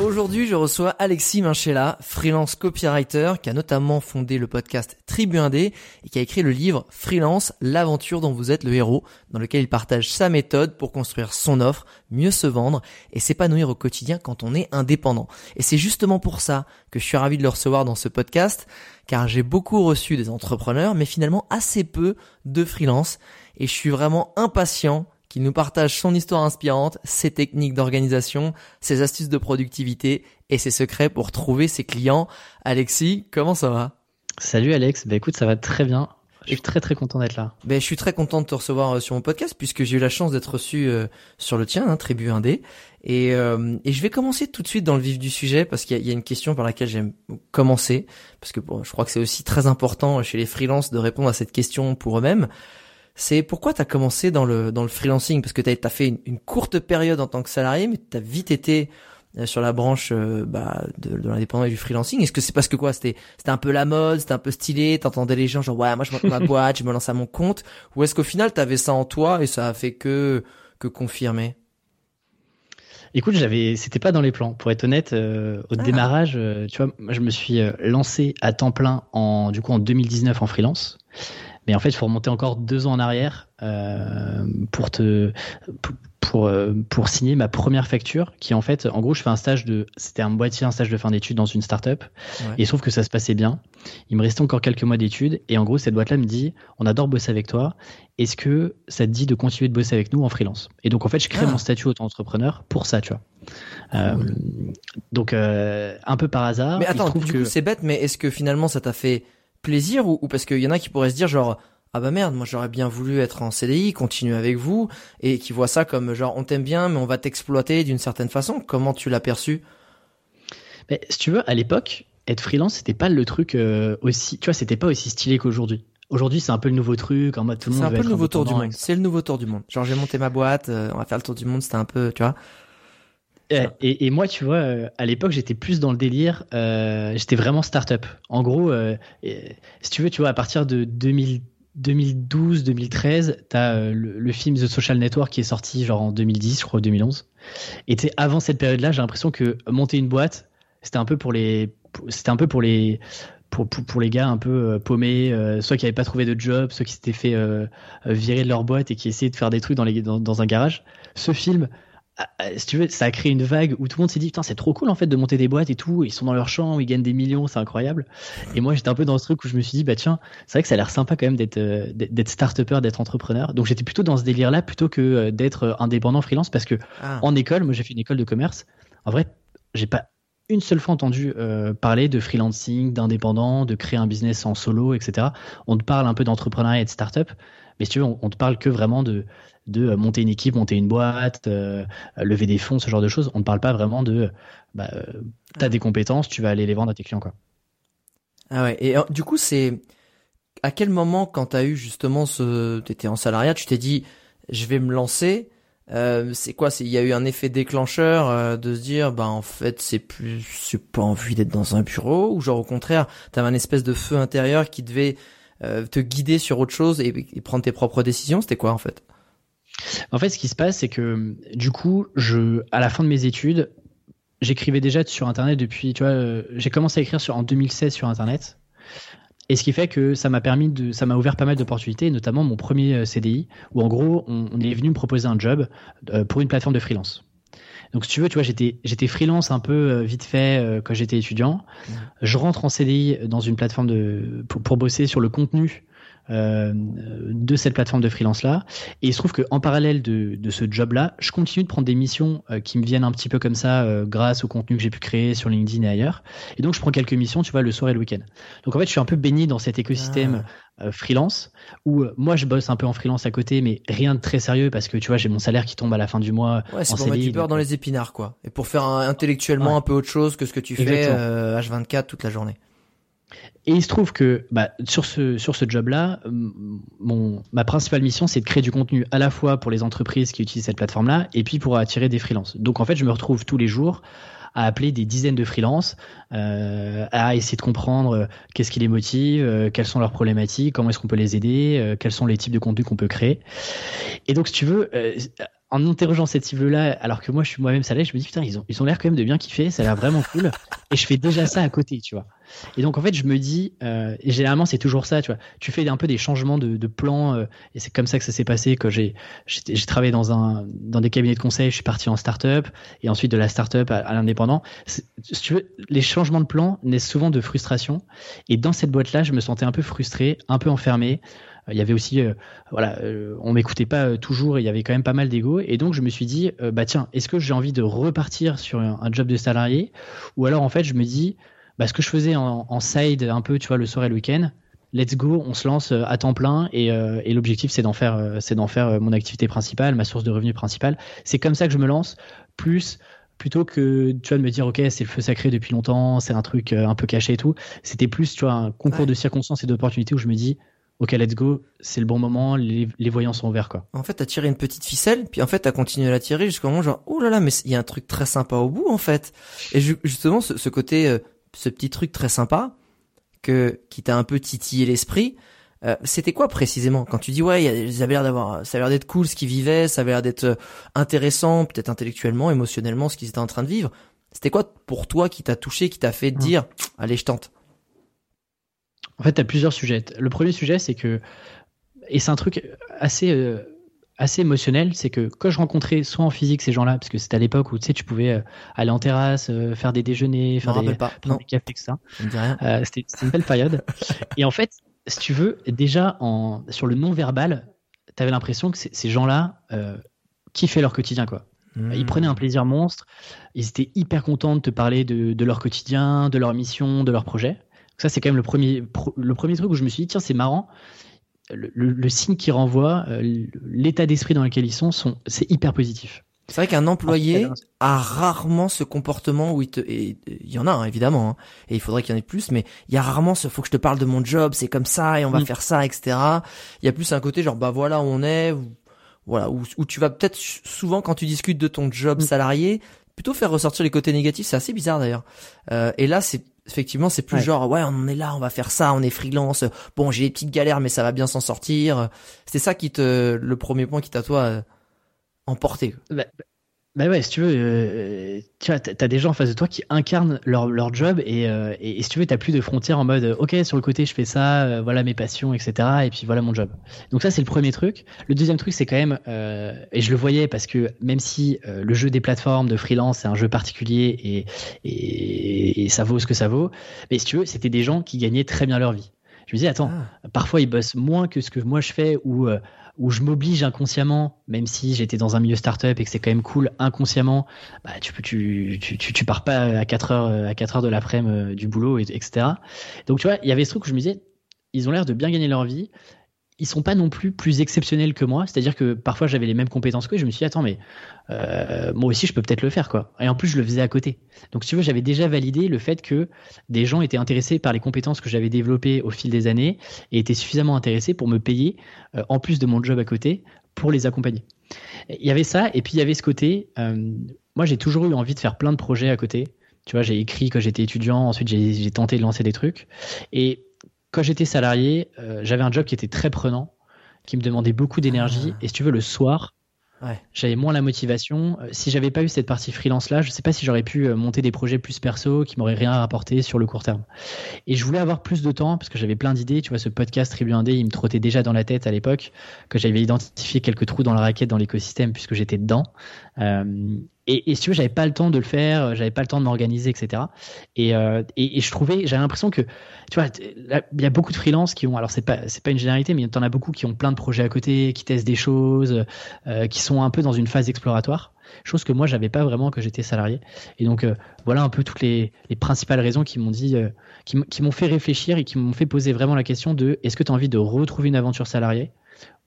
Aujourd'hui, je reçois Alexis Minchella, freelance copywriter, qui a notamment fondé le podcast Tribu Indé et qui a écrit le livre Freelance, l'aventure dont vous êtes le héros, dans lequel il partage sa méthode pour construire son offre, mieux se vendre et s'épanouir au quotidien quand on est indépendant. Et c'est justement pour ça que je suis ravi de le recevoir dans ce podcast, car j'ai beaucoup reçu des entrepreneurs, mais finalement assez peu de freelance. Et je suis vraiment impatient qui nous partage son histoire inspirante, ses techniques d'organisation, ses astuces de productivité et ses secrets pour trouver ses clients. Alexis, comment ça va? Salut Alex, bah écoute, ça va très bien. Je suis très très content d'être là. Ben, je suis très content de te recevoir euh, sur mon podcast puisque j'ai eu la chance d'être reçu euh, sur le tien, hein, Tribu 1D. Et, euh, et je vais commencer tout de suite dans le vif du sujet parce qu'il y, y, a une question par laquelle j'aime commencer parce que bon, je crois que c'est aussi très important chez les freelances de répondre à cette question pour eux-mêmes c'est pourquoi tu as commencé dans le, dans le freelancing? Parce que tu as, fait une, courte période en tant que salarié, mais tu as vite été euh, sur la branche euh, bah, de, de l'indépendant et du freelancing. Est-ce que c'est parce que quoi? C'était c'était un peu la mode, c'était un peu stylé, t'entendais les gens genre ouais moi je monte ma boîte, je me lance à mon compte, ou est-ce qu'au final t'avais ça en toi et ça a fait que que confirmer? Écoute, j'avais, c'était pas dans les plans. Pour être honnête, euh, au ah. démarrage, tu vois, je me suis lancé à temps plein en, du coup, en 2019 en freelance. Mais en fait, il faut remonter encore deux ans en arrière euh, pour te pour, euh, pour signer ma première facture, qui en fait, en gros, je fais un stage de, c'était un boîtier, un stage de fin d'études dans une startup, ouais. et il se trouve que ça se passait bien. Il me restait encore quelques mois d'études, et en gros, cette boîte-là me dit, on adore bosser avec toi. Est-ce que ça te dit de continuer de bosser avec nous en freelance? Et donc, en fait, je crée ah. mon statut auto-entrepreneur pour ça, tu vois. Euh, donc, euh, un peu par hasard. Mais attends, du que... coup, c'est bête, mais est-ce que finalement, ça t'a fait plaisir ou, ou parce qu'il y en a qui pourraient se dire genre ah bah merde, moi j'aurais bien voulu être en CDI, continuer avec vous, et qui voient ça comme genre on t'aime bien, mais on va t'exploiter d'une certaine façon. Comment tu l'as perçu? Mais, Si tu veux, à l'époque, être freelance, c'était pas le truc euh, aussi, tu vois, c'était pas aussi stylé qu'aujourd'hui. Aujourd'hui, c'est un peu le nouveau truc, en mode tout le monde. C'est un peu le nouveau tour du monde. C'est le nouveau tour du monde. Genre j'ai monté ma boîte, euh, on va faire le tour du monde. C'était un peu, tu vois. Et, et, moi, tu vois, euh, à l'époque, j'étais plus dans le délire. Euh, j'étais vraiment start-up. En gros, euh, si tu veux, tu vois, à partir de 2000, 2012, 2013, t'as euh, le, le, film The Social Network qui est sorti genre en 2010, je crois, 2011. Et tu avant cette période-là, j'ai l'impression que monter une boîte, c'était un peu pour les, c'était un peu pour les, pour, pour, pour, les gars un peu euh, paumés, euh, soit qui n'avaient pas trouvé de job, soit qui s'étaient fait euh, virer de leur boîte et qui essayaient de faire des trucs dans, les, dans, dans un garage. Ce film, si tu veux, ça a créé une vague où tout le monde s'est dit putain c'est trop cool en fait de monter des boîtes et tout, ils sont dans leur champ, ils gagnent des millions, c'est incroyable. Et moi j'étais un peu dans ce truc où je me suis dit bah tiens, c'est vrai que ça a l'air sympa quand même d'être euh, d'être start-upper, d'être entrepreneur. Donc j'étais plutôt dans ce délire là plutôt que euh, d'être indépendant freelance parce que ah. en école, moi j'ai fait une école de commerce. En vrai, j'ai pas une seule fois entendu euh, parler de freelancing, d'indépendant, de créer un business en solo, etc. On te parle un peu d'entrepreneuriat et de start-up, mais si tu veux, on, te parle que vraiment de, de monter une équipe, monter une boîte, lever des fonds, ce genre de choses. On ne parle pas vraiment de bah, tu as des compétences, tu vas aller les vendre à tes clients. Quoi. Ah ouais, et du coup, c'est à quel moment, quand tu as eu justement ce. Tu étais en salariat, tu t'es dit, je vais me lancer euh, c'est quoi Il y a eu un effet déclencheur euh, de se dire, bah en fait c'est plus, c'est pas envie d'être dans un bureau, ou genre au contraire, t'avais un espèce de feu intérieur qui devait euh, te guider sur autre chose et, prendre tes propres décisions. C'était quoi en fait? En fait, ce qui se passe, c'est que du coup, je, à la fin de mes études, j'écrivais déjà sur Internet depuis, tu vois, j'ai commencé à écrire sur, en 2016 sur Internet. Et ce qui fait que ça m'a permis de, ça m'a ouvert pas mal d'opportunités, notamment mon premier euh, CDI, où en gros, on, est venu me proposer un job euh, pour une plateforme de freelance. Donc, si tu veux, tu vois, j'étais, j'étais freelance un peu euh, vite fait quand j'étais étudiant. Mmh. Je rentre en CDI dans une plateforme de, pour, pour bosser sur le contenu euh, de cette plateforme de freelance là. Et il se trouve qu'en parallèle de, de ce job là, je continue de prendre des missions euh, qui me viennent un petit peu comme ça euh, grâce au contenu que j'ai pu créer sur LinkedIn et ailleurs. Et donc je prends quelques missions, tu vois, le soir et le week-end. Donc en fait, je suis un peu baigné dans cet écosystème. Ah. freelance où moi je bosse un peu en freelance à côté mais rien de très sérieux parce que tu vois j'ai mon salaire qui tombe à la fin du mois ouais, c'est pour mettre du beurre dans les épinards quoi et pour faire intellectuellement un peu autre chose que ce que tu fais H24 toute la journée et il se trouve que bah, sur ce, sur ce job-là, mon, ma principale mission, c'est de créer du contenu à la fois pour les entreprises qui utilisent cette plateforme-là et puis pour attirer des freelances. Donc en fait, je me retrouve tous les jours à appeler des dizaines de freelances, euh, à essayer de comprendre euh, qu'est-ce qui les motive, euh, quelles sont leurs problématiques, comment est-ce qu'on peut les aider, euh, quels sont les types de contenus qu'on peut créer. Et donc, si tu veux, en interrogeant cette cible-là, alors que moi je suis moi-même salé, je me dis putain, ils ont, ils ont l'air quand même de bien kiffer, ça a l'air vraiment cool. et je fais déjà ça à côté, tu vois. Et donc en fait, je me dis, euh, et généralement c'est toujours ça, tu vois. Tu fais un peu des changements de, de plan, euh, et c'est comme ça que ça s'est passé. Que j'ai, j'ai travaillé dans un, dans des cabinets de conseil, je suis parti en start-up, et ensuite de la start-up à, à l'indépendant. Si tu veux, les changements de plan naissent souvent de frustration. Et dans cette boîte-là, je me sentais un peu frustré, un peu enfermé il y avait aussi, euh, voilà, euh, on m'écoutait pas euh, toujours, il y avait quand même pas mal d'ego, et donc je me suis dit, bah tiens, est-ce que j'ai envie de repartir sur un, job de salarié, ou alors en fait je me dis, bah ce que je faisais en, side un peu, tu vois, le soir et le week-end, let's go, on se lance à temps plein, et, et l'objectif c'est d'en faire, c'est d'en faire mon activité principale, ma source de revenus principale. C'est comme ça que je me lance, plus plutôt que tu vois de me dire ok c'est le feu sacré depuis longtemps c'est un truc un peu caché et tout c'était plus tu vois un concours de circonstances et d'opportunités où je me dis ok, let's go, c'est le bon moment, les, les voyants sont ouverts, quoi. En fait, t'as tiré une petite ficelle, puis en fait, t'as continué à la tirer jusqu'au moment genre, oh là là, mais il y a un truc très sympa au bout, en fait. Et justement, ce, côté, euh, ce petit truc très sympa, que, qui t'a un peu titillé l'esprit, euh, c'était quoi précisément? Quand tu dis ouais, ça avait l'air d'avoir, ça avait l'air d'être cool ce qu'ils vivaient, ça avait l'air d'être euh, intéressant, peut-être intellectuellement, émotionnellement, ce qu'ils étaient en train de vivre. C'était quoi pour toi qui t'a touché, qui t'a fait mmh. dire, allez, je tente? En fait, tu as plusieurs sujets. Le premier sujet, c'est que, et c'est un truc assez, euh, assez émotionnel, c'est que quand je rencontrais soit en physique ces gens-là, parce que c'était à l'époque où tu sais, tu pouvais euh, aller en terrasse, euh, faire des déjeuners, faire des, pas. des cafés, etc. c'était une belle période. et en fait, si tu veux, déjà en, sur le non-verbal, tu avais l'impression que ces gens-là kiffaient leur quotidien, quoi. Ils prenaient un plaisir monstre. Ils étaient hyper contents de te parler de, de leur quotidien, de leur mission, de leur projet. Ça, c'est quand même le premier, le premier truc où je me suis dit, tiens, c'est marrant. Le, signe qui renvoie, euh, l'état d'esprit dans lequel ils sont, sont c'est hyper positif. C'est vrai qu'un employé a rarement ce comportement où il te, il y en a hein, évidemment, hein, et il faudrait qu'il y en ait plus, mais il y a rarement ce faut que je te parle de mon job, c'est comme ça et on va mm. faire ça, etc. Il y a plus un côté genre bah voilà où on est, voilà où, où, tu vas peut-être souvent quand tu discutes de ton job mm. salarié plutôt faire ressortir les côtés négatifs, c'est assez bizarre d'ailleurs. Euh, et là c'est Effectivement, c'est plus genre ouais, on est là, on va faire ça, on est freelance. Bon, j'ai des petites galères, mais ça va bien s'en sortir. C'est ça qui te, le premier point qui t'a toi euh, emporté. Bah, bah ouais, si tu veux, euh, tu vois, t'as des gens en face de toi qui incarnent leur, leur job et, euh, et, si tu veux, t'as plus de frontières en mode, ok, sur le côté, je fais ça, euh, voilà mes passions, etc. Et puis voilà mon job. Donc ça, c'est le premier truc. Le deuxième truc, c'est quand même, et je le voyais parce que même si le jeu des plateformes de freelance c'est un jeu particulier et, et ça vaut ce que ça vaut, mais si tu veux, c'était des gens qui gagnaient très bien leur vie. Je me disais, attends, ah. parfois ils bossent moins que ce que moi je fais ou euh, où je m'oblige inconsciemment, même si j'étais dans un milieu startup et que c'est quand même cool, inconsciemment, bah, tu, peux, tu, tu, tu, pars pas à 4 heures, à 4 heures de l'après-midi euh, du boulot, etc. Donc, tu vois, il y avait ce truc où je me disais, ils ont l'air de bien gagner leur vie ils sont pas non plus plus exceptionnels que moi. C'est-à-dire que parfois j'avais les mêmes compétences que. Je me suis dit, attends, mais euh, moi aussi je peux peut-être le faire, quoi. Et en plus, je le faisais à côté. Donc, si tu veux, j'avais déjà validé le fait que des gens étaient intéressés par les compétences que j'avais développées au fil des années et étaient suffisamment intéressés pour me payer, euh, en plus de mon job à côté, pour les accompagner. Il y avait ça, et puis il y avait ce côté. Euh, moi, j'ai toujours eu envie de faire plein de projets à côté. Tu vois, j'ai écrit quand j'étais étudiant, ensuite j'ai tenté de lancer des trucs. Et quand j'étais salarié, euh, j'avais un job qui était très prenant, qui me demandait beaucoup d'énergie. Ah. Et si tu veux, le soir, j'avais moins la motivation. Euh, si j'avais pas eu cette partie freelance là, je sais pas si j'aurais pu euh, monter des projets plus perso qui m'auraient rien rapporté sur le court terme. Et je voulais avoir plus de temps parce que j'avais plein d'idées. Tu vois, ce podcast Tribu 1D, il me trottait déjà dans la tête à l'époque, que j'avais identifié quelques trous dans la raquette dans l'écosystème puisque j'étais dedans. Euh, et, si tu veux, j'avais pas le temps de le faire, j'avais pas le temps de m'organiser, etc. Euh, et, je trouvais, j'avais l'impression que, tu vois, il y a beaucoup de freelances qui ont, alors c'est pas, pas une généralité, mais il y en a beaucoup qui ont plein de projets à côté, qui testent des choses, euh, qui sont un peu dans une phase exploratoire. Chose que moi, j'avais pas vraiment que j'étais salarié. Et donc, euh, voilà un peu toutes les, les principales raisons qui m'ont dit, qui m'ont fait réfléchir et qui m'ont fait poser vraiment la question de est-ce que tu as envie de retrouver une aventure salariée?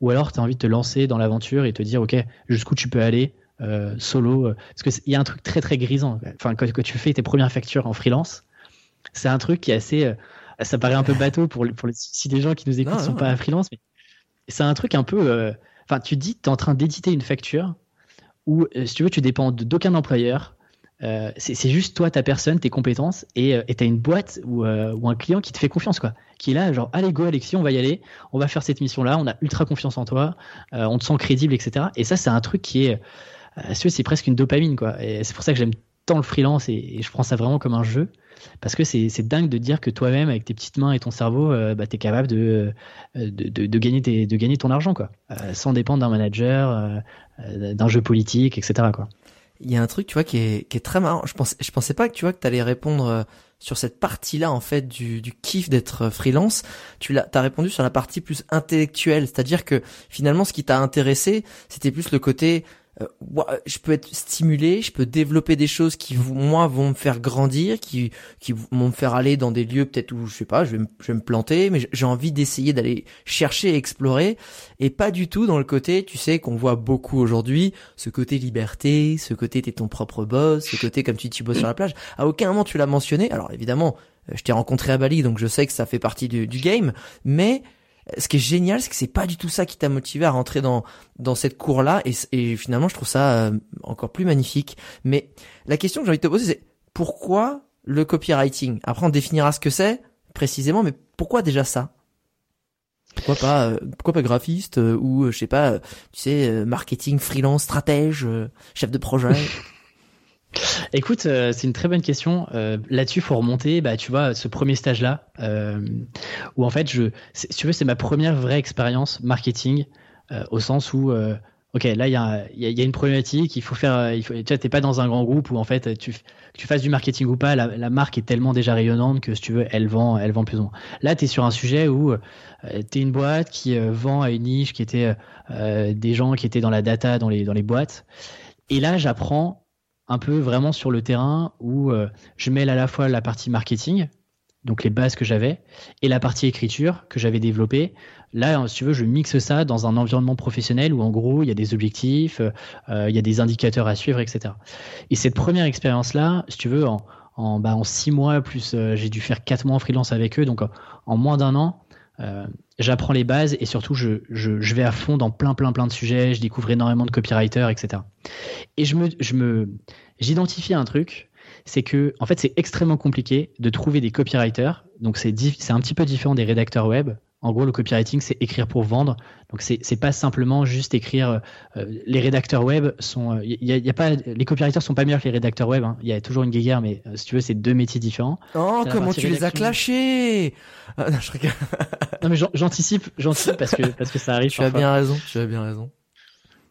Ou alors tu as envie de te lancer dans l'aventure et te dire, OK, jusqu'où tu peux aller? Euh, solo. Euh, parce qu'il y a un truc très très grisant. Enfin, quand, tu fais tes premières factures en freelance, c'est un truc qui est assez. Euh, ça paraît un peu bateau pour, pour les, si des gens qui nous écoutent ne sont pas à freelance, mais c'est un truc un peu. Enfin, tu dis, tu es en train d'éditer une facture où, si tu veux, tu dépends d'aucun employeur. c'est juste toi, ta personne, tes compétences, et tu as une boîte ou, ou, un client qui te fait confiance, quoi. Qui est là, genre, allez, go, Alexis, on va y aller, on va faire cette mission-là, on a ultra confiance en toi, on te sent crédible, etc. Et ça, c'est un truc qui est euh, c'est presque une dopamine, quoi. Et c'est pour ça que j'aime tant le freelance et, je prends ça vraiment comme un jeu. Parce que c'est dingue de dire que toi-même, avec tes petites mains et ton cerveau, euh, bah, tu es capable de, euh, de, de, gagner tes, de gagner ton argent, quoi. sans dépendre d'un manager, d'un jeu politique, etc. Quoi. Il y a un truc, tu vois, qui est, qui est très marrant. Je pensais, je pensais pas que tu vois que t'allais répondre sur cette partie-là en fait du, du kiff d'être freelance. Tu l'as, t'as répondu sur la partie plus intellectuelle, c'est-à-dire que finalement, ce qui t'a intéressé, c'était plus le côté euh, je peux être stimulé, je peux développer des choses qui moi vont me faire grandir, qui qui vont me faire aller dans des lieux peut-être où je sais pas, je vais me, je vais me planter, mais j'ai envie d'essayer d'aller chercher explorer et pas du tout dans le côté, tu sais qu'on voit beaucoup aujourd'hui, ce côté liberté, ce côté t'es ton propre boss, ce côté comme tu tu bosses sur la plage. À aucun moment tu l'as mentionné. Alors évidemment, euh, je t'ai rencontré à Bali donc je sais que ça fait partie du, du game, mais ce qui est génial, c'est que c'est pas du tout ça qui t'a motivé à rentrer dans dans cette cour-là, et, et, finalement, je trouve ça euh, encore plus magnifique. Mais la question que j'ai envie de te poser, c'est pourquoi le copywriting? Après, on définira ce que c'est précisément, mais pourquoi déjà ça? Pourquoi pas euh, pourquoi pas graphiste euh, ou je sais pas tu sais marketing freelance stratège chef de projet? Écoute, euh, c'est une très bonne question. Euh, Là-dessus, faut remonter, bah, tu vois, ce premier stage-là, euh, où en fait, je, si tu veux, c'est ma première vraie expérience marketing, au sens où, ok, là, il y a, y a, une problématique, il faut faire, tu vois, t'es pas dans un grand groupe où en fait, tu, tu fasses du marketing ou pas, la, marque est tellement déjà rayonnante que si tu veux, elle vend, elle vend plus ou moins. Là, t'es sur un sujet où t'es une boîte qui vend à une niche, qui était des gens qui étaient dans la data, dans les, dans les boîtes. Et là, j'apprends un peu vraiment sur le terrain où euh, je mêle à la fois la partie marketing, donc les bases que j'avais, et la partie écriture que j'avais développée. Là, si tu veux, je mixe ça dans un environnement professionnel où en gros, il y a des objectifs, euh, il y a des indicateurs à suivre, etc. Et cette première expérience-là, si tu veux, en, en, bah, en six mois, plus euh, j'ai dû faire quatre mois en freelance avec eux, donc en moins d'un an, euh, j'apprends les bases et surtout je, je, je, vais à fond dans plein plein plein de sujets, je découvre énormément de copywriters, etc. Et je me, je me, j'identifie un truc, c'est que en fait c'est extrêmement compliqué de trouver des copywriters. Donc c'est un petit peu différent des rédacteurs web en gros, le copywriting, c'est écrire pour vendre. Donc, c'est c'est pas simplement juste écrire. Euh, les rédacteurs web sont. Il euh, y, a, pas. Les copywriters sont pas meilleurs que les rédacteurs web. Hein. Il y a toujours une guéguerre, mais euh, si tu veux, c'est deux métiers différents. Oh, comment tu les as clashés ah, non, je non, mais j'anticipe, j'anticipe parce que parce que ça arrive. Tu as bien raison. Tu as bien raison.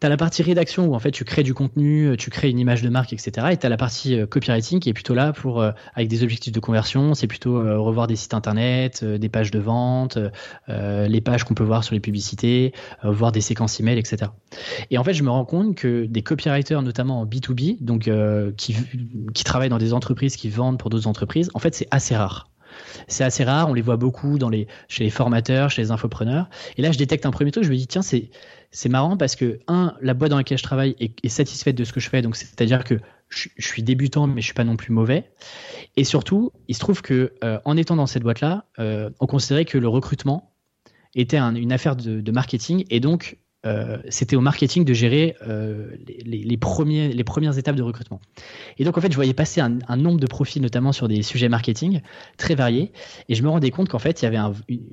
Tu as la partie rédaction où en fait tu crées du contenu, tu crées une image de marque, etc. Et tu as la partie euh, copywriting qui est plutôt là pour, euh, avec des objectifs de conversion, c'est plutôt euh, revoir des sites internet, des pages de vente, les pages qu'on peut voir sur les publicités, voir des séquences email, etc. Et en fait, je me rends compte que des copywriters, notamment en B2B, donc qui, qui travaillent dans des entreprises qui vendent pour d'autres entreprises, en fait, c'est assez rare. C'est assez rare, on les voit beaucoup dans les, chez les formateurs, chez les infopreneurs. Et là, je détecte un premier truc, je me dis, tiens, c'est, c'est marrant parce que, un, la boîte dans laquelle je travaille est, satisfaite de ce que je fais, donc c'est-à-dire que je, suis débutant, mais je suis pas non plus mauvais. Et surtout, il se trouve que euh, en étant dans cette boîte-là, euh, on considérait que le recrutement était une affaire de, de, marketing et donc euh, c'était au marketing de gérer euh, les, premiers, les premières étapes de recrutement. Et donc, en fait, je voyais passer un, nombre de profils, notamment sur des sujets marketing, très variés. Et je me rendais compte qu'en fait, il y avait un,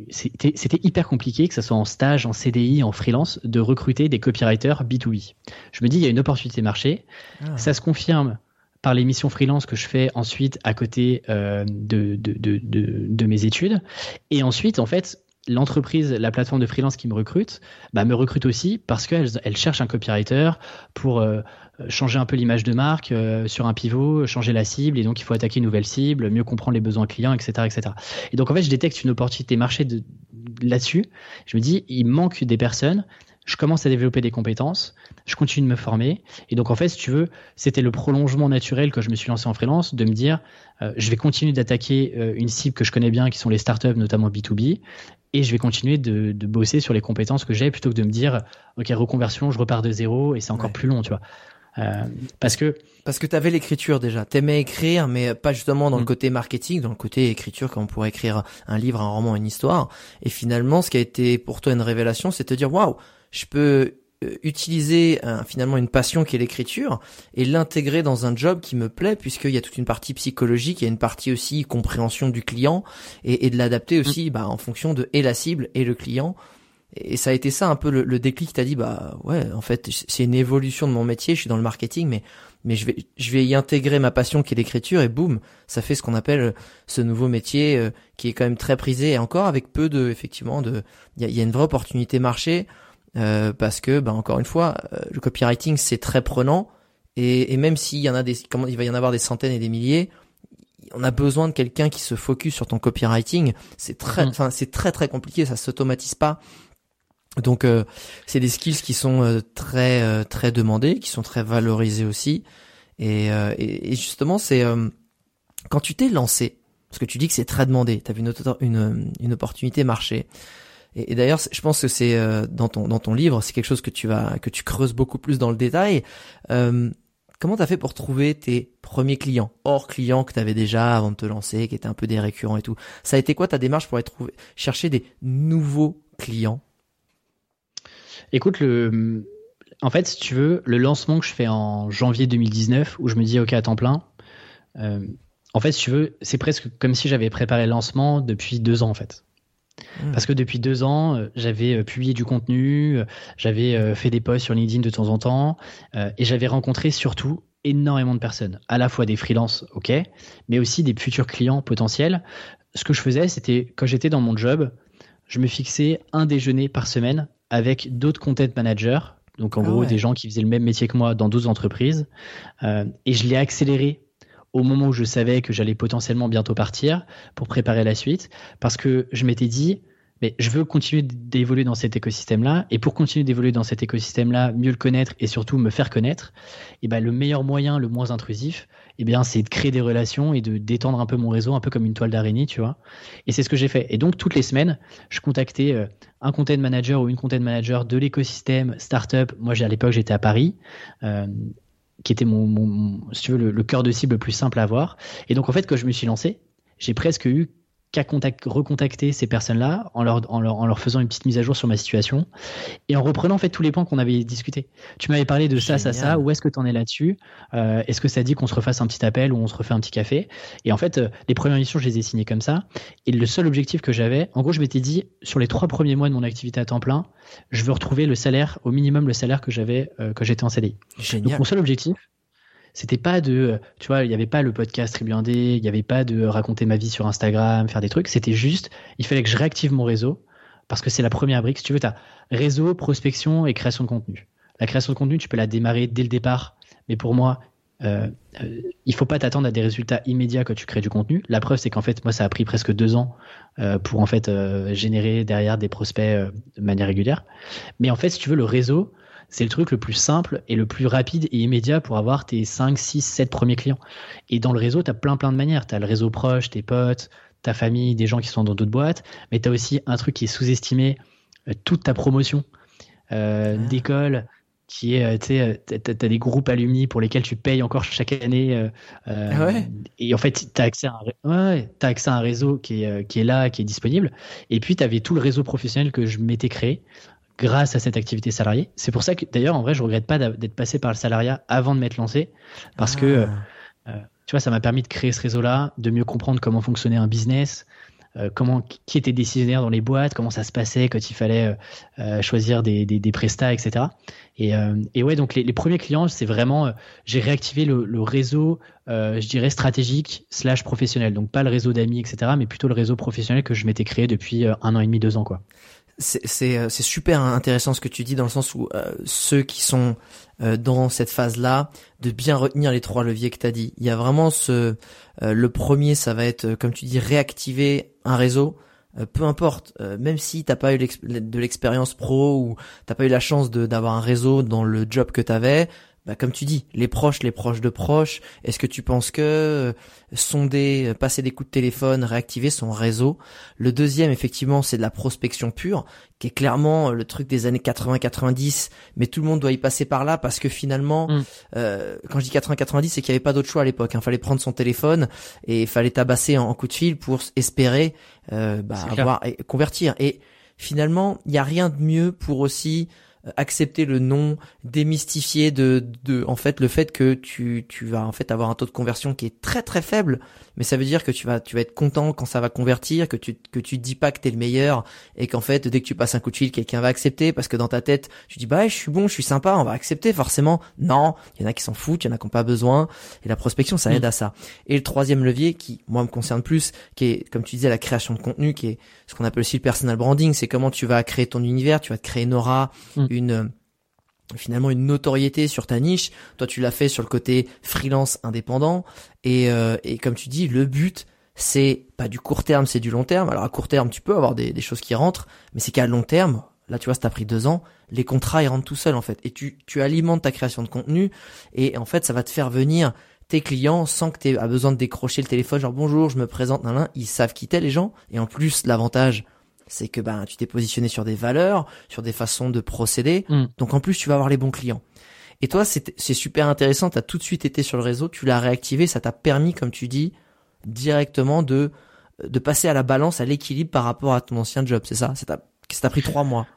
c'était hyper compliqué, que ce soit en stage, en CDI, en freelance, de recruter des copywriters B2B. Je me dis, il y a une opportunité marché. Ah. Ça se confirme par les missions freelance que je fais ensuite à côté euh, de, de, de, de, mes études. Et ensuite, en fait, l'entreprise, la plateforme de freelance qui me recrute, bah, me recrute aussi parce qu'elle elle cherche un copywriter pour euh, changer un peu l'image de marque euh, sur un pivot, changer la cible, et donc il faut attaquer une nouvelle cible, mieux comprendre les besoins clients, etc., etc. Et donc en fait, je détecte une opportunité marché de, là-dessus. Je me dis, il manque des personnes. Je commence à développer des compétences, je continue de me former. Et donc, en fait, si tu veux, c'était le prolongement naturel que je me suis lancé en freelance de me dire, euh, je vais continuer d'attaquer une cible que je connais bien, qui sont les startups, notamment B2B, et je vais continuer de, bosser sur les compétences que j'ai plutôt que de me dire ok reconversion je repars de zéro et c'est encore plus long tu vois. Euh, parce que parce que tu avais l'écriture déjà. T'aimais écrire mais pas justement dans le mm. côté marketing dans le côté écriture comme on pourrait écrire un livre un roman une histoire. Et finalement ce qui a été pour toi une révélation c'est de te dire waouh je peux euh, utiliser finalement une passion qui est l'écriture et l'intégrer dans un job qui me plaît puisqu'il y a toute une partie psychologique, il y a une partie aussi compréhension du client et, de l'adapter mm. aussi bah, en fonction de et la cible et le client. Et ça a été ça un peu le, le déclic. T'as dit bah ouais en fait c'est une évolution de mon métier. Je suis dans le marketing mais mais je vais je vais y intégrer ma passion qui est l'écriture et boum ça fait ce qu'on appelle euh, ce nouveau métier euh, qui est quand même très prisé et encore avec peu de effectivement de il y a, y a, une vraie opportunité marché euh, parce que, bah, encore une fois, euh, le copywriting c'est très prenant et, et même s'il y en a des, comment il va y en avoir des centaines et des milliers, on a besoin de quelqu'un qui se focus sur ton copywriting. C'est très, mm. enfin c'est très très compliqué, ça s'automatise pas. Donc euh, c'est des skills qui sont très très demandés, qui sont très valorisés aussi. Et, et, justement c'est quand tu t'es lancé, parce que tu dis que c'est très demandé, tu as vu une, une, une opportunité marché. Et, d'ailleurs, je pense que c'est euh, dans ton dans ton livre, c'est quelque chose que tu vas que tu creuses beaucoup plus dans le détail. Euh, comment t'as fait pour trouver tes premiers clients, hors clients que t'avais déjà avant de te lancer, qui étaient un peu des récurrents et tout? Ça a été quoi ta démarche pour être trouvé, chercher des nouveaux clients? Écoute, le, en fait, si tu veux, le lancement que je fais en janvier 2019, où je me dis ok à temps plein. Euh, en fait, si tu veux, c'est presque comme si j'avais préparé le lancement depuis deux ans en fait. Hmm. Parce que depuis deux ans, euh, j'avais euh, publié du contenu, euh, j'avais fait des posts sur LinkedIn de temps en temps, et j'avais rencontré surtout énormément de personnes, à la fois des freelances, ok, mais aussi des futurs clients potentiels. Ce que je faisais, c'était quand j'étais dans mon job, je me fixais un déjeuner par semaine avec d'autres content managers, donc en ah gros des gens qui faisaient le même métier que moi dans d'autres entreprises, et je l'ai accéléré au moment où je savais que j'allais potentiellement bientôt partir pour préparer la suite, parce que je m'étais dit, mais je veux continuer d'évoluer dans cet écosystème-là, et pour continuer d'évoluer dans cet écosystème-là, mieux le connaître et surtout me faire connaître, et ben le meilleur moyen, le moins intrusif, et bien c'est de créer des relations et de d'étendre un peu mon réseau, un peu comme une toile d'araignée, tu vois. Et c'est ce que j'ai fait. Et donc toutes les semaines, je contactais euh, un content manager ou une content manager de l'écosystème startup. Moi, à l'époque, j'étais à Paris. Euh, qui était mon, mon, si tu veux, le, cœur de cible le plus simple à avoir. Et donc, en fait, quand je me suis lancé, j'ai presque eu qu'à recontacter ces personnes-là en leur, en, leur, en leur faisant une petite mise à jour sur ma situation et en reprenant en fait tous les points qu'on avait discutés. Tu m'avais parlé de ça, ça, ça. Où est-ce que tu en es là-dessus? Euh, Est-ce que ça dit qu'on se refasse un petit appel ou on se refait un petit café? Et en fait, euh, les premières missions, je les ai signées comme ça. Et le seul objectif que j'avais, en gros, je m'étais dit sur les trois premiers mois de mon activité à temps plein, je veux retrouver le salaire, au minimum le salaire que j'avais euh, quand j'étais en CDI. Génial. Donc mon seul objectif, c'était pas de, tu vois, il n'y avait pas le podcast Tribu il n'y avait pas de raconter ma vie sur Instagram, faire des trucs. C'était juste, il fallait que je réactive mon réseau parce que c'est la première brique. Si tu veux, tu as réseau, prospection et création de contenu. la création de contenu, tu peux la démarrer dès le départ. Mais pour moi, euh, euh, il faut pas t'attendre à des résultats immédiats quand tu crées du contenu. La preuve, c'est qu'en fait, moi, ça a pris presque deux ans euh, pour en fait euh, générer derrière des prospects euh, de manière régulière. Mais en fait, si tu veux, le réseau, c'est le truc le plus simple et le plus rapide et immédiat pour avoir tes 5, 6, 7 premiers clients. Et dans le réseau, tu as plein plein de manières. Tu as le réseau proche, tes potes, ta famille, des gens qui sont dans d'autres boîtes, mais tu as aussi un truc qui est sous-estimé, toute ta promotion euh, ah. d'école, qui est, tu sais, t'as, as des groupes alumni pour lesquels tu payes encore chaque année. Euh, ah ouais? Et en fait, t'as accès, à un, ouais, as accès à un réseau qui est, qui est là, qui est disponible. Et puis, tu avais tout le réseau professionnel que je m'étais créé grâce à cette activité salariée. C'est pour ça que, d'ailleurs, en vrai, je regrette pas d'être passé par le salariat avant de m'être lancé, parce que, euh, tu vois, ça m'a permis de créer ce réseau-là, de mieux comprendre comment fonctionnait un business, euh, comment qui était décisionnaire dans les boîtes, comment ça se passait quand il fallait euh, euh, choisir des, des, des prestats, etc. Et, et ouais, donc les, les premiers clients, c'est vraiment j'ai réactivé le, le réseau, je dirais stratégique slash professionnel, donc pas le réseau d'amis, etc., mais plutôt le réseau professionnel que je m'étais créé depuis un an et demi, deux ans, quoi c'est super intéressant ce que tu dis dans le sens où ceux qui sont dans cette phase-là, de bien retenir les trois leviers que tu as dit. Il y a vraiment ce... le premier, ça va être, comme tu dis, réactiver un réseau, euh, peu importe, euh, même si t'as pas eu de l'expérience pro ou t'as pas eu la chance d'avoir un réseau dans le job que t'avais, bah, comme tu dis, les proches, les proches de proches, est-ce que tu penses que euh, sonder, euh, passer des coups de téléphone, réactiver son réseau? Le deuxième, effectivement, c'est de la prospection pure, qui est clairement euh, le truc des années 80-90, mais tout le monde doit y passer par là parce que finalement, mm. quand je dis 80-90, c'est qu'il n'y avait pas d'autre choix à l'époque. Il hein. fallait prendre son téléphone et il fallait tabasser en, coup de fil pour espérer bah, avoir et convertir. Et finalement, il n'y a rien de mieux pour aussi accepter le non, démystifier de, de, en fait, le fait que tu, tu vas en fait avoir un taux de conversion qui est très très faible, mais ça veut dire que tu vas, tu vas être content quand ça va convertir, que tu, que tu dis pas que t'es le meilleur et qu'en fait, dès que tu passes un coup de fil, quelqu'un va accepter parce que dans ta tête, tu dis bah je suis bon, je suis sympa, on va accepter forcément. Non, il y en a qui s'en foutent, il y en a qui n'ont pas besoin et la prospection ça aide mm. à ça. Et le troisième levier qui moi me concerne plus, qui est comme tu disais la création de contenu, qui est ce qu'on appelle aussi le personal branding, c'est comment tu vas créer ton univers, tu vas te créer une aura, mm. une finalement une notoriété sur ta niche. Toi, tu l'as fait sur le côté freelance indépendant. Et, euh, et comme tu dis, le but, c'est pas du court terme, c'est du long terme. Alors à court terme, tu peux avoir des, choses qui rentrent, mais c'est qu'à long terme, là tu vois, ça t'a pris deux ans, les contrats ils rentrent tout seuls en fait. Et tu, tu alimentes ta création de contenu et en fait ça va te faire venir tes clients sans que tu aies besoin de décrocher le téléphone, genre bonjour, je me présente, nan, ils savent qui t'es les gens. Et en plus, l'avantage, c'est que ben tu t'es positionné sur des valeurs, sur des façons de procéder. Mm. Donc en plus tu vas avoir les bons clients. Et toi c'est super intéressant, tu as tout de suite été sur le réseau, tu l'as réactivé, ça t'a permis comme tu dis directement de de passer à la balance, à l'équilibre par rapport à ton ancien job, c'est ça? Ça t'a pris trois mois.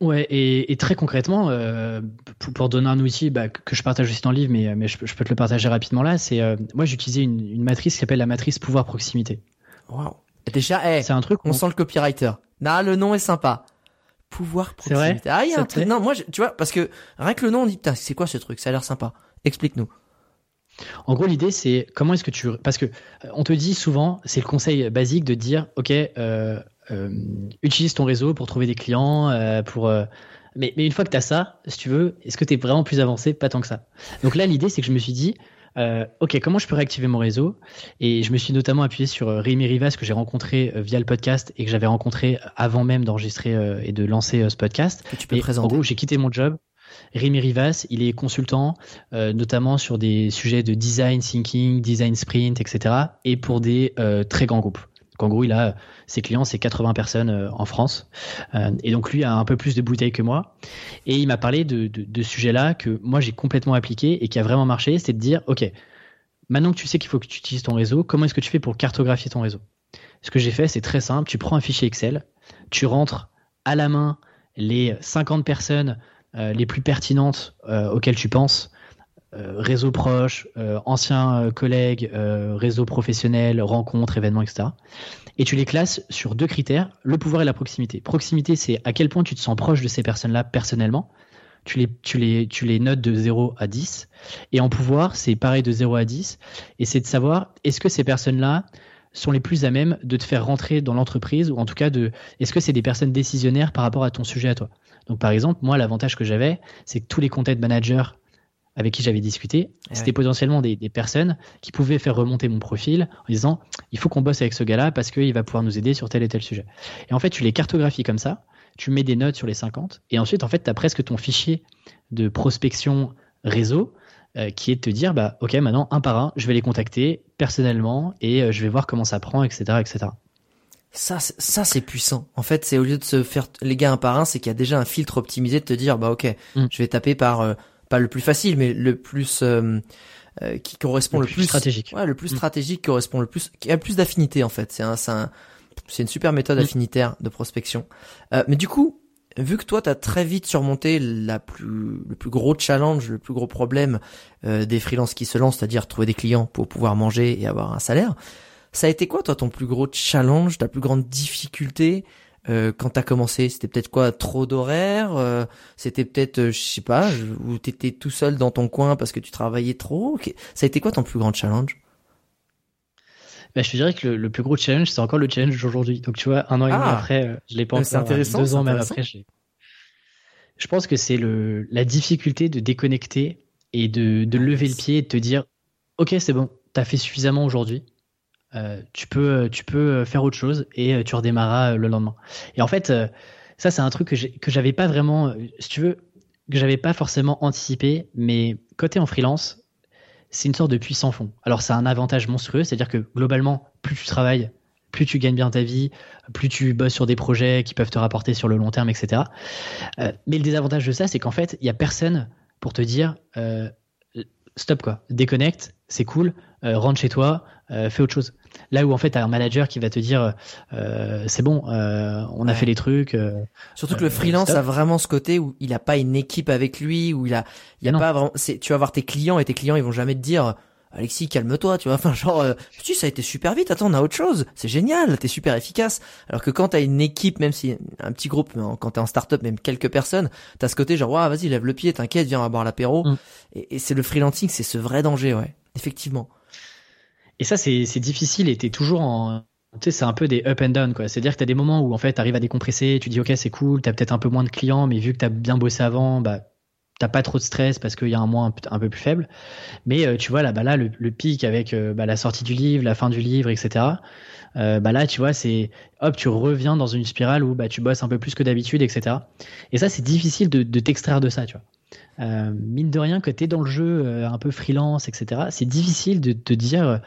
Ouais, et, très concrètement, euh, pour, donner un outil bah, que je partage aussi dans le livre, mais, mais je, peux te le partager rapidement là, c'est euh, moi j'utilisais une, une matrice qui s'appelle la matrice pouvoir proximité. Wow. Déjà, hey, c'est un truc. On sent le copywriter. Non, le nom est sympa. Pouvoir proximité. Vrai ah, il y a un truc. Non, moi, tu vois, parce que rien que le nom, on dit putain, c'est quoi ce truc? Ça a l'air sympa. Explique-nous. En gros, l'idée, c'est comment est-ce que tu, parce que euh, on te dit souvent, c'est le conseil basique de dire, ok, euh, euh, utilise ton réseau pour trouver des clients, pour mais, mais, une fois que tu as ça, si tu veux, est-ce que tu es vraiment plus avancé? Pas tant que ça. Donc là, l'idée, c'est que je me suis dit, euh, ok, comment je peux réactiver mon réseau? Et je me suis notamment appuyé sur euh, Rémi Rivas que j'ai rencontré euh, via le podcast et que j'avais rencontré avant même d'enregistrer et de lancer ce podcast. tu peux présenter. En gros, j'ai quitté mon job. Rémi Rivas, il est consultant, notamment sur des sujets de design thinking, design sprint, etc. et pour des très grands groupes. Donc en gros, il a ses clients, c'est 80 personnes euh, en France. Euh, et donc lui a un peu plus de bouteilles que moi. Et il m'a parlé de, de, de sujets-là que moi j'ai complètement appliqué et qui a vraiment marché. C'est de dire, OK, maintenant que tu sais qu'il faut que tu utilises ton réseau, comment est-ce que tu fais pour cartographier ton réseau? Ce que j'ai fait, c'est très simple. Tu prends un fichier Excel, tu rentres à la main les 50 personnes euh, les plus pertinentes auxquelles tu penses réseau proche, euh, anciens euh, collègues, réseau professionnel, rencontres, événements, etc. Et tu les classes sur deux critères, le pouvoir et la proximité. Proximité, c'est à quel point tu te sens proche de ces personnes-là personnellement. Tu les, tu, les, tu les notes de 0 à 10. Et en pouvoir, c'est pareil de 0 à 10. Et c'est de savoir, est-ce que ces personnes-là sont les plus à même de te faire rentrer dans l'entreprise ou en tout cas de est-ce que c'est des personnes décisionnaires par rapport à ton sujet à toi? Donc par exemple, moi l'avantage que j'avais, c'est que tous les content managers avec qui j'avais discuté, eh c'était potentiellement des, personnes qui pouvaient faire remonter mon profil en disant il faut qu'on bosse avec ce gars-là parce qu'il va pouvoir nous aider sur tel et tel sujet. Et en fait, tu les cartographies comme ça, tu mets des notes sur les 50, et ensuite, en fait, tu as presque ton fichier de prospection réseau euh, qui est de te dire bah ok maintenant un par un je vais les contacter personnellement et euh, je vais voir comment ça prend etc etc ça ça c'est puissant en fait c'est au lieu de se faire les gars un par un c'est qu'il y a déjà un filtre optimisé de te dire bah ok mm. je vais taper par euh, pas le plus facile mais le plus qui correspond le, plus, stratégique ouais le plus mm. stratégique correspond le plus qui a le plus d'affinité en fait c'est un c'est une super méthode mm. affinitaire de prospection mais du coup vu que toi, tu as très vite surmonté la plus, le plus gros challenge, le plus gros problème euh, des freelances qui se lancent, c'est-à-dire trouver des clients pour pouvoir manger et avoir un salaire, ça a été quoi, toi, ton plus gros challenge, ta plus grande difficulté euh, quand t'as commencé C'était peut-être quoi Trop d'horaires euh, C'était peut-être, euh, je sais pas, ou t'étais tout seul dans ton coin parce que tu travaillais trop Ça a été quoi ton plus grand challenge? Bah, je te dirais que le, plus gros challenge, c'est encore le challenge d'aujourd'hui. Donc, tu vois, un an et demi ah. après, euh, je l'ai pas encore. C'est intéressant. Deux ans même après, je Je pense que c'est le, la difficulté de déconnecter et de, de lever le pied et de te dire, OK, c'est bon, t'as fait suffisamment aujourd'hui. Euh, tu peux, tu peux faire autre chose et tu redémarras le lendemain. Et en fait, ça, c'est un truc que j'avais pas vraiment, si tu veux, que j'avais pas forcément anticipé, mais côté en freelance, c'est une sorte de puissant fond. Alors, c'est un avantage monstrueux, c'est-à-dire que globalement, plus tu travailles, plus tu gagnes bien ta vie, plus tu bosses sur des projets qui peuvent te rapporter sur le long terme, etc. Euh, mais le désavantage de ça, c'est qu'en fait, il n'y a personne pour te dire euh, stop quoi, déconnecte, c'est cool, euh, rentre chez toi, fais autre chose. Là où en fait, tu as un manager qui va te dire euh, c'est bon, euh, on a fait les trucs. Euh, Surtout que le freelance a vraiment ce côté où il a pas une équipe avec lui, où il a, il y a pas vraiment. Tu vas voir tes clients et tes clients ils vont jamais te dire Alexis, calme-toi, tu vois. Enfin, genre, euh, tu ça a été super vite. Attends, on a autre chose. C'est génial, t'es super efficace. Alors que quand t'as une équipe, même si un petit groupe, quand t'es en start-up, même quelques personnes, t'as ce côté genre, ouais, vas-y, lève le pied, t'inquiète, viens boire l'apéro. Mm. Et, et c'est le freelancing, c'est ce vrai danger, ouais. Effectivement. Et ça, c'est difficile et t'es toujours en. Tu sais, c'est un peu des up and down, quoi. C'est-à-dire que t'as des moments où, en fait, t'arrives à décompresser, tu dis, OK, c'est cool, t'as peut-être un peu moins de clients, mais vu que t'as bien bossé avant, bah, t'as pas trop de stress parce qu'il y a un mois un, peu plus faible. Mais euh, tu vois, là, bah, là le, pic avec euh, bah, la sortie du livre, la fin du livre, etc. Euh, bah là, tu vois, c'est hop, tu reviens dans une spirale où bah, tu bosses un peu plus que d'habitude, etc. Et ça, c'est difficile de, de t'extraire de ça, tu vois. Euh, mine de rien, que t'es dans le jeu un peu freelance, etc. C'est difficile de te dire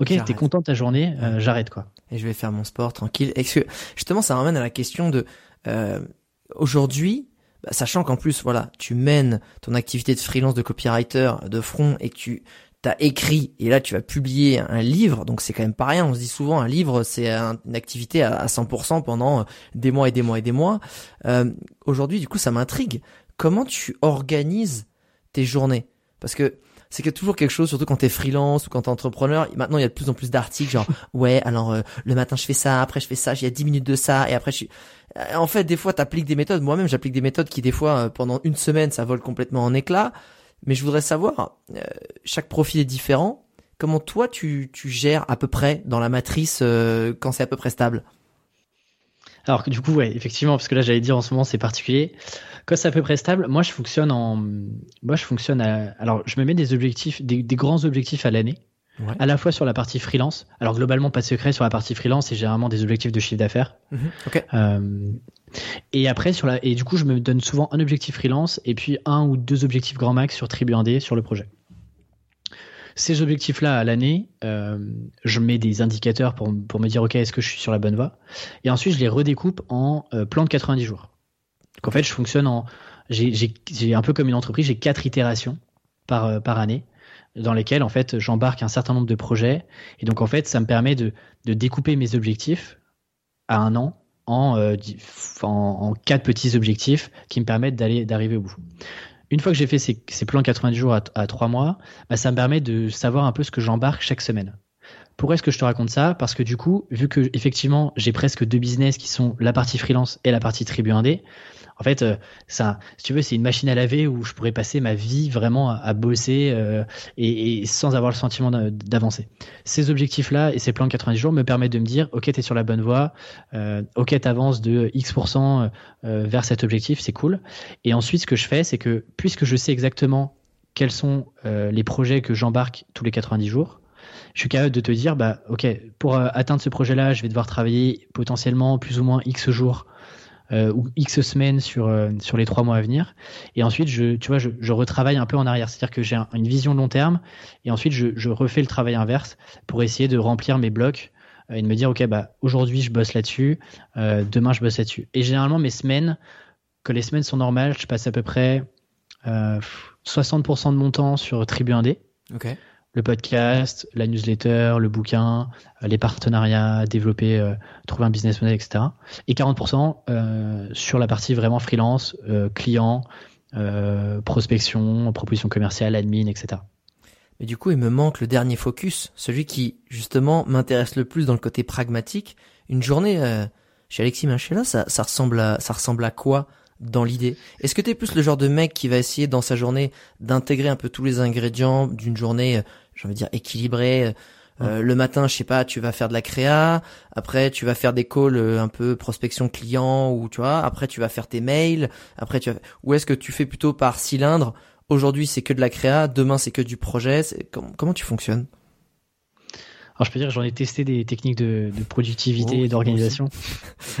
Ok, t'es content de ta journée, euh, j'arrête quoi. Et je vais faire mon sport tranquille. Est-ce que justement ça ramène à la question de euh, aujourd'hui, bah, sachant qu'en plus voilà, tu mènes ton activité de freelance de copywriter de front et que tu t'as écrit et là tu vas publier un livre, donc c'est quand même pas rien. On se dit souvent un livre c'est une activité à 100% pendant euh, des mois et des mois et des mois. Euh, aujourd'hui du coup ça m'intrigue. Comment tu organises tes journées? Parce que c'est que toujours quelque chose, surtout quand t'es freelance ou quand t'es entrepreneur. Maintenant, il y a de plus en plus d'articles genre ouais, alors euh, le matin je fais ça, après je fais ça, j'ai 10 minutes de ça, et après je suis. Euh, en fait, des fois, t'appliques des méthodes. Moi-même, j'applique des méthodes qui, des fois, euh, pendant une semaine, ça vole complètement en éclats. Mais je voudrais savoir, chaque profil est différent. Comment toi, tu, tu gères à peu près dans la matrice quand c'est à peu près stable? Alors du coup, ouais, effectivement, parce que là, j'allais dire en ce moment, c'est particulier. Quand c'est à peu près stable, moi, je fonctionne en, moi, je fonctionne à, alors, je me mets des objectifs, des, grands objectifs à l'année. À la fois sur la partie freelance. Alors globalement, pas de secret sur la partie freelance, c'est généralement des objectifs de chiffre d'affaires. Mhm, ok. Euh, et après sur la et du coup, je me donne souvent un objectif freelance et puis un ou deux objectifs grand max sur Tribu 1D sur le projet. Ces objectifs-là à l'année, euh, je mets des indicateurs pour, pour me dire ok est-ce que je suis sur la bonne voie? Et ensuite je les redécoupe en euh, plan de 90 jours. Donc en fait je fonctionne en j'ai un peu comme une entreprise, j'ai quatre itérations par, euh, par année dans lesquelles en fait j'embarque un certain nombre de projets. Et donc en fait ça me permet de, de découper mes objectifs à un an en, en, en, quatre petits objectifs qui me permettent d'aller d'arriver au bout. Une fois que j'ai fait ces, plans 90 jours à, 3 mois, bah, ça me permet de savoir un peu ce que j'embarque chaque semaine. Pourquoi est-ce que je te raconte ça? Parce que du coup, vu que effectivement j'ai presque deux business qui sont la partie freelance et la partie tribu indé, En fait, euh, ça, si tu veux, c'est une machine à laver où je pourrais passer ma vie vraiment à, bosser euh, et, sans avoir le sentiment d'avancer. Ces objectifs-là et ces plans de 90 jours me permettent de me dire, ok, tu es sur la bonne voie, euh, ok, tu avances de X% euh, vers cet objectif, c'est cool. Et ensuite, ce que je fais, c'est que puisque je sais exactement quels sont les projets que j'embarque tous les 90 jours, je suis capable de te dire, bah, ok, pour atteindre ce projet-là, je vais devoir travailler potentiellement plus ou moins X jours euh, ou X semaines sur, euh, sur les trois mois à venir. Et ensuite, je, tu vois, je, retravaille un peu en arrière. C'est-à-dire que j'ai une vision long terme et ensuite, je, je refais le travail inverse pour essayer de remplir mes blocs euh, et de me dire, OK, bah, aujourd'hui, je bosse là-dessus, demain, je bosse là-dessus. Et généralement, mes semaines, que les semaines sont normales, je passe à peu près 60% de mon temps sur Tribu 1D. OK le podcast, la newsletter, le bouquin, euh, les partenariats, développer, euh, trouver un business model, etc. Et 40% euh, sur la partie vraiment freelance, client, prospection, proposition commerciale, admin, etc. Mais du coup, il me manque le dernier focus, celui qui justement m'intéresse le plus dans le côté pragmatique. Une journée chez Alexis Manchela, ça, ça ressemble à ça ressemble à quoi dans l'idée? Est-ce que tu es plus le genre de mec qui va essayer dans sa journée d'intégrer un peu tous les ingrédients d'une journée j'ai envie de dire équilibré. Euh, le matin, je sais pas, tu vas faire de la créa. Après, tu vas faire des calls euh, un peu prospection client ou tu vois. Après, tu vas faire tes mails. Après, tu vas... ou est-ce que tu fais plutôt par cylindre Aujourd'hui, c'est que de la créa. Demain, c'est que du projet. Comment, comment tu fonctionnes? Alors, je peux dire, j'en ai testé des techniques de, de productivité oh, et d'organisation.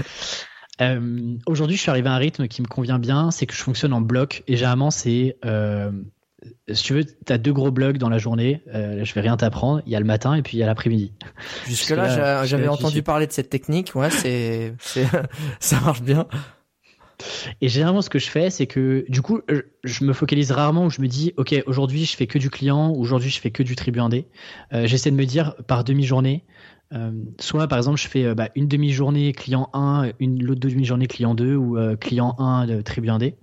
euh, Aujourd'hui, je suis arrivé à un rythme qui me convient bien. C'est que je fonctionne en bloc et généralement, c'est euh, si tu veux, tu as deux gros blocs dans la journée. Euh, je vais rien t'apprendre. Il y a le matin et puis il y a l'après-midi. Jusque là, j'avais entendu parler de cette technique. Ouais, c'est, ça marche bien. Et généralement, ce que je fais, c'est que du coup, je me focalise rarement où je me dis, ok, aujourd'hui, je fais que du client, aujourd'hui, je fais que du tribu indé. Euh, J'essaie de me dire par demi-journée. Euh, soit par exemple je fais euh, bah, une demi-journée client 1, une l'autre demi-journée client 2 ou euh, client 1 de tribu indé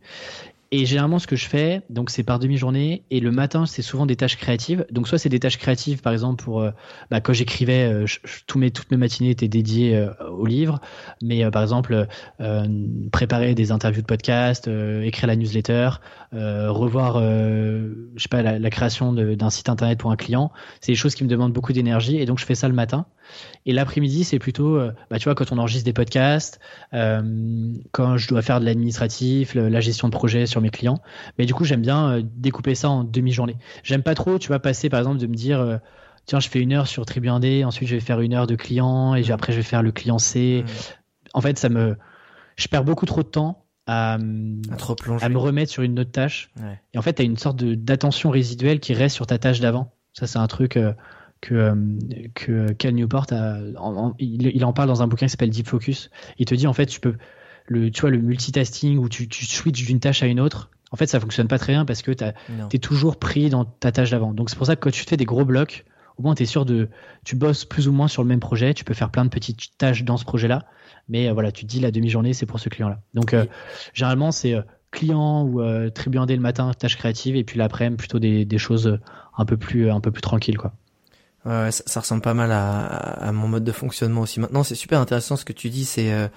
et généralement, ce que je fais, donc c'est par demi-journée, et le matin, c'est souvent des tâches créatives. Donc soit c'est des tâches créatives, par exemple pour euh, bah, quand j'écrivais, euh, mes toutes mes matinées étaient dédiées euh, au livre, mais par exemple préparer des interviews de podcast, écrire la newsletter, revoir, je sais pas, la, création d'un site internet pour un client, c'est des choses qui me demandent beaucoup d'énergie, et donc je fais ça le matin. Et l'après-midi, c'est plutôt, euh, bah, tu vois, quand on enregistre des podcasts, euh, quand je dois faire de l'administratif, la gestion de projet sur mes clients. Mais du coup, j'aime bien euh, découper ça en demi-journée. J'aime pas trop, tu vois, passer par exemple de me dire, tiens, je fais une heure sur Tribu 1D, ensuite je vais faire une heure de client, et après je vais faire le client C. En fait, ça me, je perds beaucoup trop de temps à, à, me remettre sur une autre tâche. Et en fait, tu as une sorte d'attention résiduelle qui reste sur ta tâche d'avant. Ça, c'est un truc que, euh, que Cal Newport a, il, en parle dans un bouquin qui s'appelle Deep Focus. Il te dit en fait, tu peux le, tu vois, le multitasking où tu, tu switches d'une tâche à une autre. En fait, ça fonctionne pas très bien parce que tu es toujours pris dans ta tâche d'avant. Donc c'est pour ça que quand tu fais des gros blocs, au moins tu es sûr de, tu bosses plus ou moins sur le même projet. Tu peux faire plein de petites tâches dans ce projet-là, mais euh, voilà, tu te dis la demi-journée c'est pour ce client-là. Donc euh, généralement c'est client ou euh, tribu le matin, tâche créative, et puis l'après-midi plutôt des, des choses un peu plus un peu plus tranquilles quoi. Ouais, ça, ça, ressemble pas mal à, à, mon mode de fonctionnement aussi. Maintenant, c'est super intéressant ce que tu dis. C'est, euh,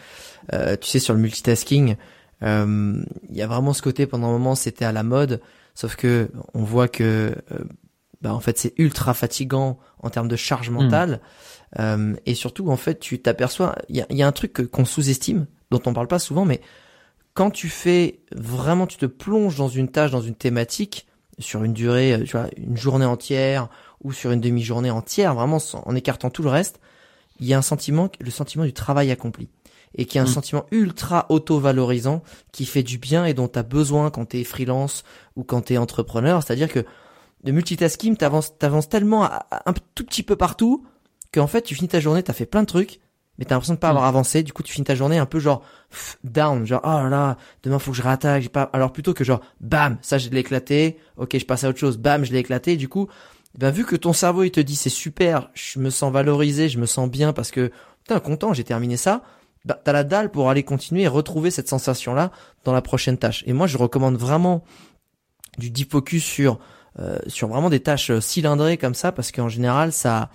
euh tu sais, sur le multitasking, euh, il y a vraiment ce côté. Pendant un moment, c'était à la mode, sauf que on voit que, euh, bah, en fait, c'est ultra fatigant en termes de charge mentale. Hmm. et surtout, en fait, tu t'aperçois, il y a, y a, un truc qu'on sous-estime, dont on parle pas souvent, mais quand tu fais vraiment, tu te plonges dans une tâche, dans une thématique, sur une durée, tu vois, une journée entière ou sur une demi-journée entière, vraiment en écartant tout le reste, il y a un sentiment, le sentiment du travail accompli. Et qui est un mm. sentiment ultra auto-valorisant qui fait du bien et dont tu as besoin quand tu es freelance ou quand tu es entrepreneur. C'est-à-dire que de multitasking, t'avances, t'avances tellement un tout petit peu partout qu'en fait, tu finis ta journée, t'as fait plein de trucs, mais t'as l'impression de pas avoir mm. avancé. Du coup, tu finis ta journée un peu genre down, genre oh là là, demain faut que je réattaque. J'ai pas. Alors plutôt que genre bam, ça je l'ai éclaté. Ok, je passe à autre chose. Bam, je l'ai éclaté. Du coup, ben vu que ton cerveau il te dit c'est super, je me sens valorisé, je me sens bien parce que putain content, j'ai terminé ça. Bah, t'as la dalle pour aller continuer et retrouver cette sensation là dans la prochaine tâche. Et moi je recommande vraiment du deep focus sur euh, sur vraiment des tâches euh, cylindrées comme ça parce qu'en général ça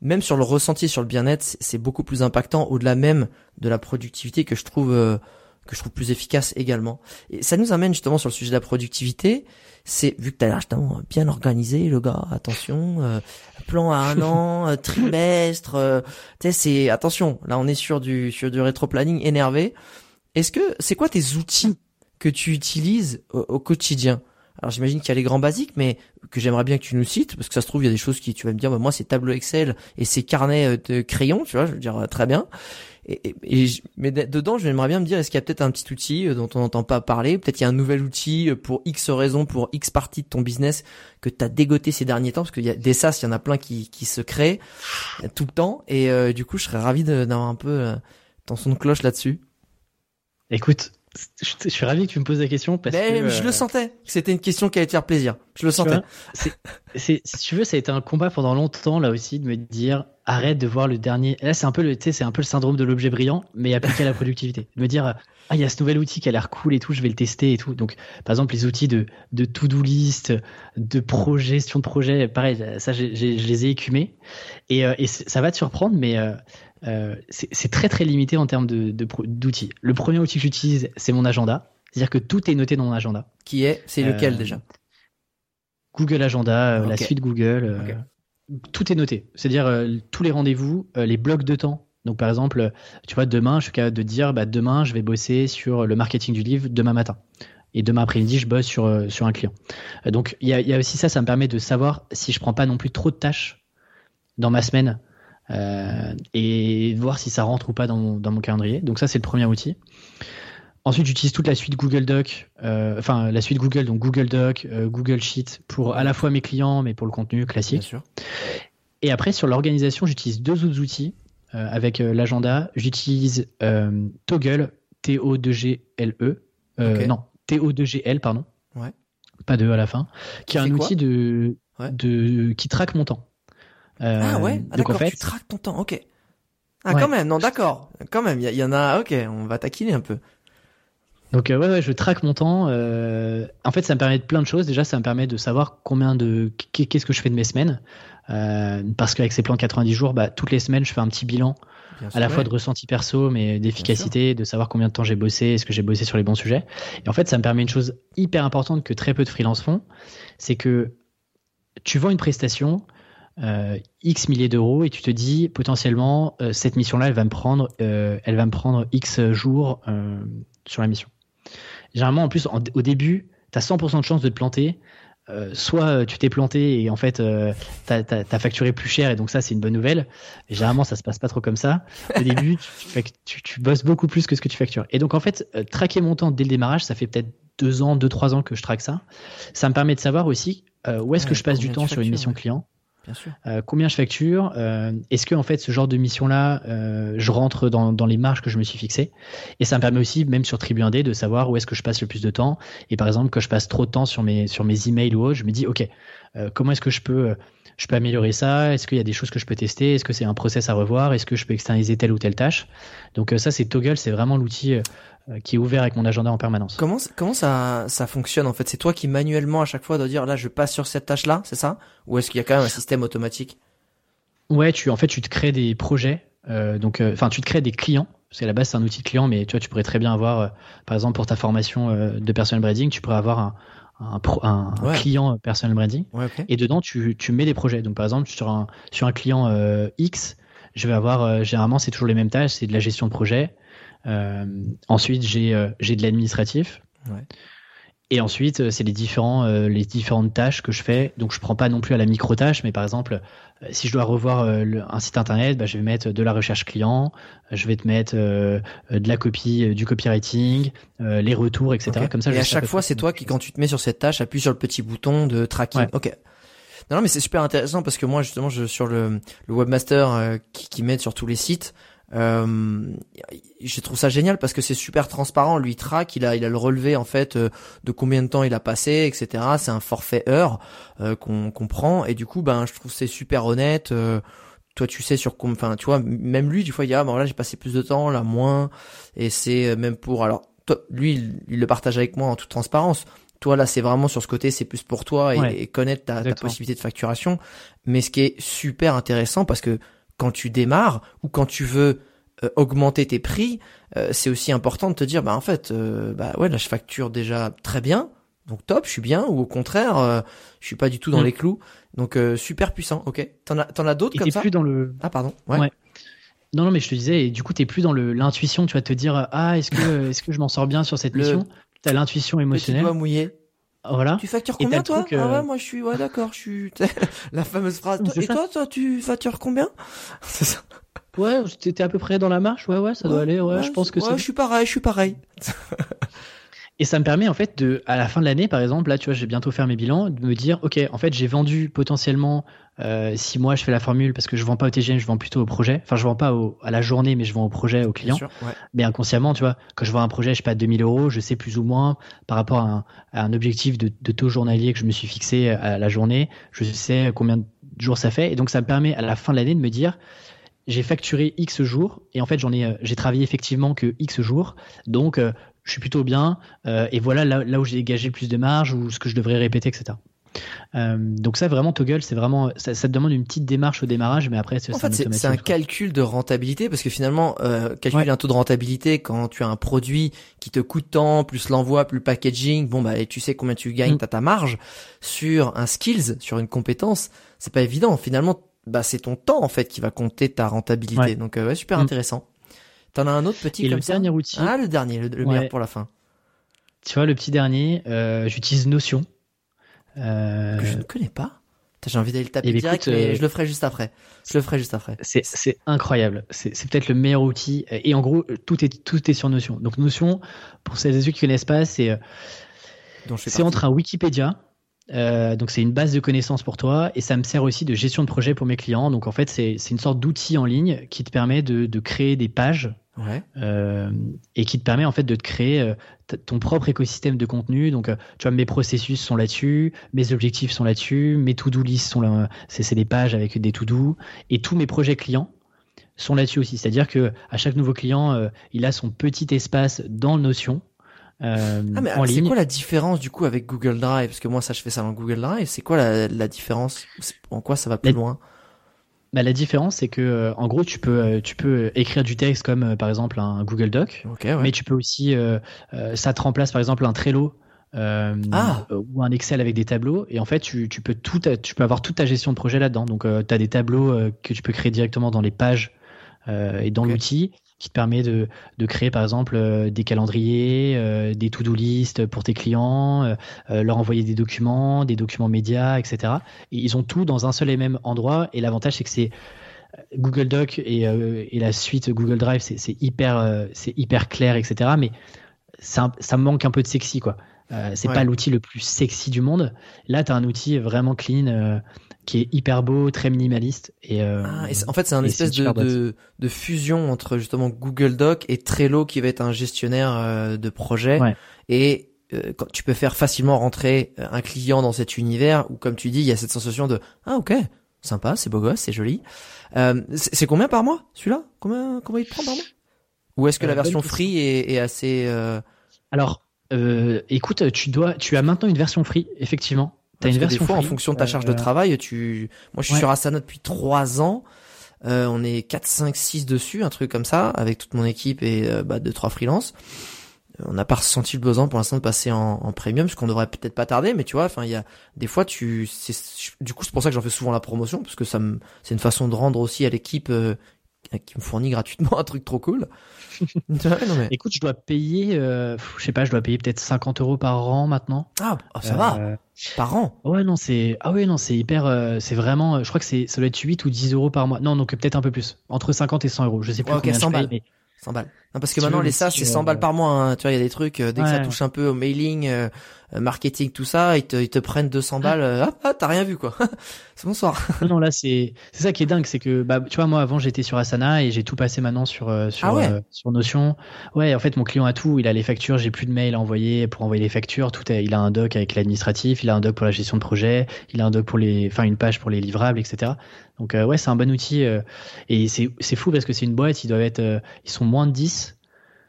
même sur le ressenti sur le bien-être c'est beaucoup plus impactant au-delà même de la productivité que je trouve euh, que je trouve plus efficace également. Et ça nous amène justement sur le sujet de la productivité. C'est vu que t'as l'air justement bien organisé, le gars. Attention, euh, plan à un an, euh, trimestre. Euh, tu sais, c'est attention. Là, on est sur du sur du rétro-planning énervé. Est-ce que c'est quoi tes outils que tu utilises au, quotidien? Alors j'imagine qu'il y a les grands basiques, mais que j'aimerais bien que tu nous cites, parce que ça se trouve il y a des choses qui tu vas me dire, bah, moi c'est tableau Excel et c'est carnet de crayon, tu vois, je veux dire très bien. Et, et, mais dedans, j'aimerais bien me dire, est-ce qu'il y a peut-être un petit outil euh, dont on n'entend pas parler? Peut-être il y a un nouvel outil euh, pour X raisons, pour X partie de ton business que tu as dégoté ces derniers temps, parce qu'il y a des SaaS, il y en a plein qui, qui se créent euh, tout le temps. Et du coup, je serais ravi d'avoir un peu ton son de cloche là-dessus. Écoute, je, suis ravi que tu me poses la question parce que je le sentais que c'était une question qui allait te faire plaisir. Je le sentais. C'est, si tu veux, ça a été un combat pendant longtemps là aussi de me dire arrête de voir le dernier. Là, c'est un peu le, c'est un peu le syndrome de l'objet brillant, mais appliqué à la productivité. De me dire ah il y a ce nouvel outil qui a l'air cool et tout, je vais le tester et tout. Donc par exemple les outils de de to-do list, de projet, gestion de projet, pareil, ça je les ai écumés et, euh, et ça va te surprendre, mais euh, euh, c'est très très limité en termes d'outils. De, le premier outil que j'utilise, c'est mon agenda. C'est-à-dire que tout est noté dans mon agenda. Qui est C'est lequel euh, déjà? Google Agenda, euh, la suite Google. Tout est noté. C'est-à-dire tous les rendez-vous, les blocs de temps. Donc par exemple, tu vois, demain, je suis capable de dire, bah, demain, je vais bosser sur le marketing du livre demain matin. Et demain après-midi, je bosse sur, sur un client. Donc il y a, y a, aussi ça, ça me permet de savoir si je prends pas non plus trop de tâches dans ma semaine et voir si ça rentre ou pas dans mon, dans mon calendrier. Donc ça, c'est le premier outil. Ensuite, j'utilise toute la suite Google Doc, euh, enfin la suite Google, donc Google Doc, euh, Google Sheet pour à la fois mes clients, mais pour le contenu classique. Bien sûr. Et après, sur l'organisation, j'utilise deux autres outils avec l'agenda. J'utilise Toggle, T-O-2-G-L-E. Non, T-O-2-G-L, pardon. Ouais. Pas de E à la fin. Qui est un outil de, de, qui traque mon temps. Euh, ah ouais, ah, d'accord, tu traques ton temps, ok. Ah quand même, non d'accord, quand même, il y, en a, ok, on va taquiner un peu. Donc euh, ouais, ouais, je traque mon temps. Euh, en fait, ça me permet de plein de choses. Déjà, ça me permet de savoir combien de qu'est-ce que je fais de mes semaines, euh, parce qu'avec ces plans 90 jours, bah, toutes les semaines, je fais un petit bilan, à la fois de ressenti perso, mais d'efficacité, de savoir combien de temps j'ai bossé, est-ce que j'ai bossé sur les bons sujets. Et en fait, ça me permet une chose hyper importante que très peu de freelance font, c'est que tu vends une prestation, euh, X milliers d'euros et tu te dis potentiellement euh, cette mission-là, elle va me prendre, euh, elle va me prendre X jours sur la mission. Généralement, en plus, au début, tu as 100% de chance de te planter. soit tu t'es planté et en fait tu as, facturé plus cher et donc ça c'est une bonne nouvelle. Et généralement ça se passe pas trop comme ça. Au début tu, tu, tu, bosses beaucoup plus que ce que tu factures. Et donc en fait traquer mon temps dès le démarrage, ça fait peut-être deux ans, deux trois ans que je traque ça. Ça me permet de savoir aussi où est-ce que je passe du temps sur une mission client Bien sûr. Euh, combien je facture euh, Est-ce que en fait ce genre de mission-là, euh, je rentre dans, les marges que je me suis fixées? Et ça me permet aussi, même sur Tribu 1D, de savoir où est-ce que je passe le plus de temps. Et par exemple, quand je passe trop de temps sur mes sur mes emails ou autre, je me dis ok, comment est-ce que je peux je peux améliorer ça? Est-ce qu'il y a des choses que je peux tester? Est-ce que c'est un process à revoir? Est-ce que je peux externaliser telle ou telle tâche? Donc ça, c'est Toggle, c'est vraiment l'outil euh, qui est ouvert avec mon agenda en permanence. Comment comment ça ça fonctionne en fait? C'est toi qui manuellement à chaque fois dois dire là je passe sur cette tâche là, c'est ça? Ou est-ce qu'il y a quand même un système automatique? Ouais, tu en fait tu te crées des projets, euh, donc euh, enfin tu te crées des clients. Parce qu'à la base c'est un outil de client, mais tu vois tu pourrais très bien avoir, par exemple pour ta formation de personal branding, tu pourrais avoir un un, un, client personal branding et dedans tu, tu mets des projets. Donc par exemple sur un sur un client X, je vais avoir généralement c'est toujours les mêmes tâches, c'est de la gestion de projet, euh, ensuite, j'ai euh, j'ai de l'administratif. Ouais. Et ensuite, euh, c'est les différents les différentes tâches que je fais. Donc, je prends pas non plus à la micro tâche, mais par exemple, si je dois revoir un site internet, bah, je vais mettre de la recherche client, je vais te mettre de la copie, du copywriting, les retours, etc. Comme ça. Et à chaque fois, c'est toi qui, quand tu te mets sur cette tâche, appuie sur le petit bouton de tracking. Ok. Non, non, mais c'est super intéressant parce que moi, justement, je sur le, le webmaster qui, qui met sur tous les sites. Euh, je trouve ça génial parce que c'est super transparent. Lui traque, il a, il a le relevé en fait euh, de combien de temps il a passé, etc. C'est un forfait heure euh, qu'on qu'on prend et du coup, ben, je trouve c'est super honnête. Euh, toi, tu sais sur combien, enfin, tu vois, même lui, du fois, il dit ah bon là j'ai passé plus de temps, là moins, et c'est même pour alors. Toi, lui, il, le partage avec moi en toute transparence. Toi, là, c'est vraiment sur ce côté, c'est plus pour toi et, connaître ta, ta possibilité de facturation. Mais ce qui est super intéressant, parce que quand tu démarres ou quand tu veux euh, augmenter tes prix, euh, c'est aussi important de te dire, bah en fait, euh, bah ouais, là je facture déjà très bien, donc top, je suis bien, ou au contraire, je suis pas du tout dans Mm. les clous, donc super puissant. Ok, t'en as, t'en as d'autres comme ça? plus dans le. Ah pardon. Ouais. Ouais. Non, non, mais je te disais, et du coup, t'es plus dans le l'intuition. Tu vas te dire, ah, est-ce que, est-ce que je m'en sors bien sur cette Le- mission? T'as l'intuition Petit émotionnelle. doigt mouillé. Voilà. Tu factures combien toi truc, Ah euh, ouais, moi je suis, ouais d'accord, je suis. La fameuse phrase. Et ça. toi, toi, tu factures combien C'est ça. Ouais, t'étais à peu près dans la marche. Ouais, ouais, ça doit aller. Ouais, je pense que ouais, je suis pareil, je suis pareil. Et ça me permet en fait de, à la fin de l'année, par exemple, là, tu vois, j'ai bientôt fait mes bilans, de me dire, ok, en fait, j'ai vendu potentiellement euh, si moi je fais la formule parce que je vends pas au TGM, je vends plutôt au projet. Enfin, je vends pas au, à la journée, mais je vends au projet, au client. Bien sûr, ouais. Mais inconsciemment, tu vois, quand je vends un projet, je sais pas, 2000 euros, je sais plus ou moins par rapport à un, à un objectif de, de taux journalier que je me suis fixé à la journée, je sais combien de jours ça fait. Et donc, ça me permet à la fin de l'année de me dire, j'ai facturé X jours et en fait, j'en ai, euh, j'ai travaillé effectivement que X jours. Donc, euh, je suis plutôt bien. euh, et voilà là, là où j'ai dégagé le plus de marge ou ce que je devrais répéter, etc. Euh, donc ça vraiment Toggle c'est vraiment ça, ça te demande une petite démarche au démarrage mais après c'est En c'est un fait, c'est- automatisme, c'est un quoi. calcul de rentabilité parce que finalement, euh, calculer Ouais. un taux de rentabilité quand tu as un produit qui te coûte tant, plus l'envoi, plus le packaging, bon bah et tu sais combien tu gagnes, Mm. t'as ta marge sur un skills, sur une compétence, c'est pas évident. Finalement, bah c'est ton temps en fait qui va compter ta rentabilité. Ouais. Donc euh, ouais, super Mm. intéressant. T'en as un autre petit et comme le ça dernier outil Ah le dernier, le, le Ouais. meilleur pour la fin. tu vois le petit dernier euh, j'utilise Notion Euh, Que je ne connais pas. J'ai envie d'aller le taper Eh ben, direct, écoute, mais euh, je le ferai juste après. Je le ferai juste après. C'est, incroyable. C'est, peut-être le meilleur outil. Et en gros, tout est, tout est sur Notion. Donc Notion, pour celles et ceux qui connaissent pas, c'est, entre un Wikipédia. euh, donc c'est une base de connaissances pour toi et ça me sert aussi de gestion de projet pour mes clients. Donc en fait c'est, c'est une sorte d'outil en ligne qui te permet de, de créer des pages Ouais. euh, et qui te permet en fait de te créer euh, ton propre écosystème de contenu. Donc, euh, tu vois, mes processus sont là-dessus, mes objectifs sont là-dessus, mes to-do list sont là, c'est c'est des pages avec des to-do, et tous mes projets clients sont là-dessus aussi. C'est-à-dire que à chaque nouveau client, euh, il a son petit espace dans Notion. Euh, Ah mais en c'est quoi la différence du coup avec Google Drive? Parce que moi ça je fais ça dans Google Drive. C'est quoi la, la différence? En quoi ça va plus La- loin? Bah, la différence, c'est que euh, en gros, tu peux, euh, tu peux écrire du texte comme euh, par exemple un Google Doc, ouais. mais tu peux aussi, ça te remplace par exemple un Trello Ah. ou un Excel avec des tableaux. Et en fait, tu, tu peux tout, tu peux avoir toute ta gestion de projet là-dedans. Donc, tu as des tableaux que tu peux créer directement dans les pages et dans l'outil qui te permet de, de créer par exemple euh, des calendriers, euh, des to-do list pour tes clients, euh, leur envoyer des documents, des documents médias, etc. Et ils ont tout dans un seul et même endroit. Et l'avantage, c'est que c'est Google Doc et, et la suite Google Drive, c'est hyper, c'est hyper clair, etc. Mais ça, ça manque un peu de sexy, quoi. Euh, c'est Ouais. pas l'outil le plus sexy du monde. Là, tu as un outil vraiment clean euh, qui est hyper beau, très minimaliste. Et, euh, Ah, et c'est- en fait c'est un espèce de, de, de fusion entre justement Google Doc et Trello qui va être un gestionnaire euh, de projet. Ouais. Et euh, quand tu peux faire facilement rentrer euh, un client dans cet univers où comme tu dis il y a cette sensation de ah ok sympa c'est beau gosse c'est joli. Euh, c'est c'est combien par mois celui-là? Combien combien il te prend par mois? Ou est-ce que Euh, la version free est, est assez euh, Alors, euh, écoute, tu dois, tu as maintenant une version free, effectivement. T'as une version des fois, en fonction de ta charge de euh, travail, tu, moi, je suis ouais. sur Asana depuis trois ans. Euh, on est 4, 5, 6 dessus, un truc comme ça, avec toute mon équipe et euh, bah, deux, trois freelances. Euh, On n'a pas ressenti le besoin pour l'instant de passer en, en premium, ce qu'on devrait peut-être pas tarder, mais tu vois, enfin, il y a des fois, tu, c'est, du coup, c'est pour ça que j'en fais souvent la promotion, parce que ça me, c'est une façon de rendre aussi à l'équipe euh, qui me fournit gratuitement un truc trop cool. Ouais, non, mais... Écoute, je dois payer, euh, je sais pas, je dois payer peut-être 50 euros par an maintenant. Ah, oh, ça va, Euh, par an. Ouais, non, c'est, ah ouais, non, c'est hyper, euh, c'est vraiment, je crois que c'est, ça doit être 8 ou 10 euros par mois. Non, donc peut-être un peu plus. Entre 50 et 100 euros. Je sais plus Ouais, ok, combien 100 je paye, balles. mais 100 balles. Non, parce que tu maintenant, les SaaS, c'est 100 euh, balles par mois. hein. Tu vois, il y a des trucs, euh, dès que ça Ouais. touche un peu au mailing, euh, euh, marketing, tout ça, ils te, ils te prennent 200 balles. euh, ah, ah, t'as rien vu, quoi. c'est bonsoir. non, non, là, c'est, c'est ça qui est dingue, c'est que, bah, tu vois, moi, avant, j'étais sur Asana et j'ai tout passé maintenant sur, euh, sur, Ah ouais. euh, sur Notion. Ouais, en fait, mon client a tout. Il a les factures, j'ai plus de mails à envoyer pour envoyer les factures. Tout est, il a un doc avec l'administratif, il a un doc pour la gestion de projet, il a un doc pour les, enfin, une page pour les livrables, etc. Donc, euh, ouais, c'est un bon outil. euh, et c'est, c'est fou parce que c'est une boîte, ils doivent être, euh, ils sont moins de 10.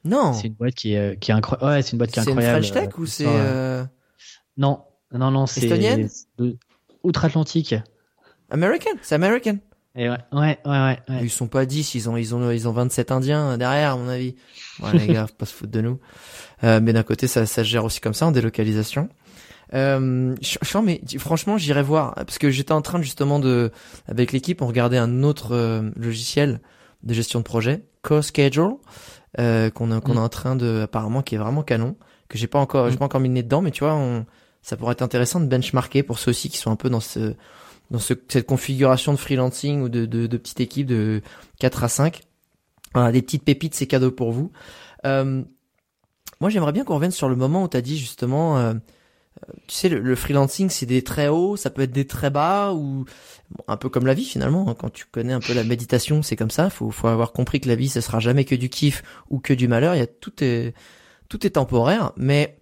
Non. C'est une boîte qui est, qui est incroyable. Ouais, c'est une boîte qui est C'est une incroyable. French Tech ou c'est, Non, non, non, c'est. Estonienne? Outre-Atlantique. American? C'est American. Et ouais, ouais, ouais, ouais. Ils sont pas 10, ils ont, ils ont, ils ont 27 Indiens derrière, à mon avis. Ouais, les gars, faut pas se foutre de nous. Euh, mais d'un côté, ça, ça se gère aussi comme ça en délocalisation. Euh, je, mais franchement, j'irai voir parce que j'étais en train justement de, avec l'équipe, on regardait un autre euh, logiciel de gestion de projet, CoSchedule, euh, qu'on a, qu'on est mm. en train de, apparemment, qui est vraiment canon, que j'ai pas encore, j'ai mm. pas encore mis le nez dedans, mais tu vois, on, ça pourrait être intéressant de benchmarker pour ceux aussi qui sont un peu dans ce, dans ce, cette configuration de freelancing ou de, de, de petite équipe de 4 à 5. Voilà, des petites pépites, c'est cadeau pour vous. Euh, moi, j'aimerais bien qu'on revienne sur le moment où tu as dit justement, euh, tu sais, le, freelancing, c'est des très hauts, ça peut être des très bas, ou un peu comme la vie finalement. Hein. quand tu connais un peu la méditation, c'est comme ça. Faut, faut avoir compris que la vie, ce sera jamais que du kiff ou que du malheur. Il y a tout est, tout est temporaire, mais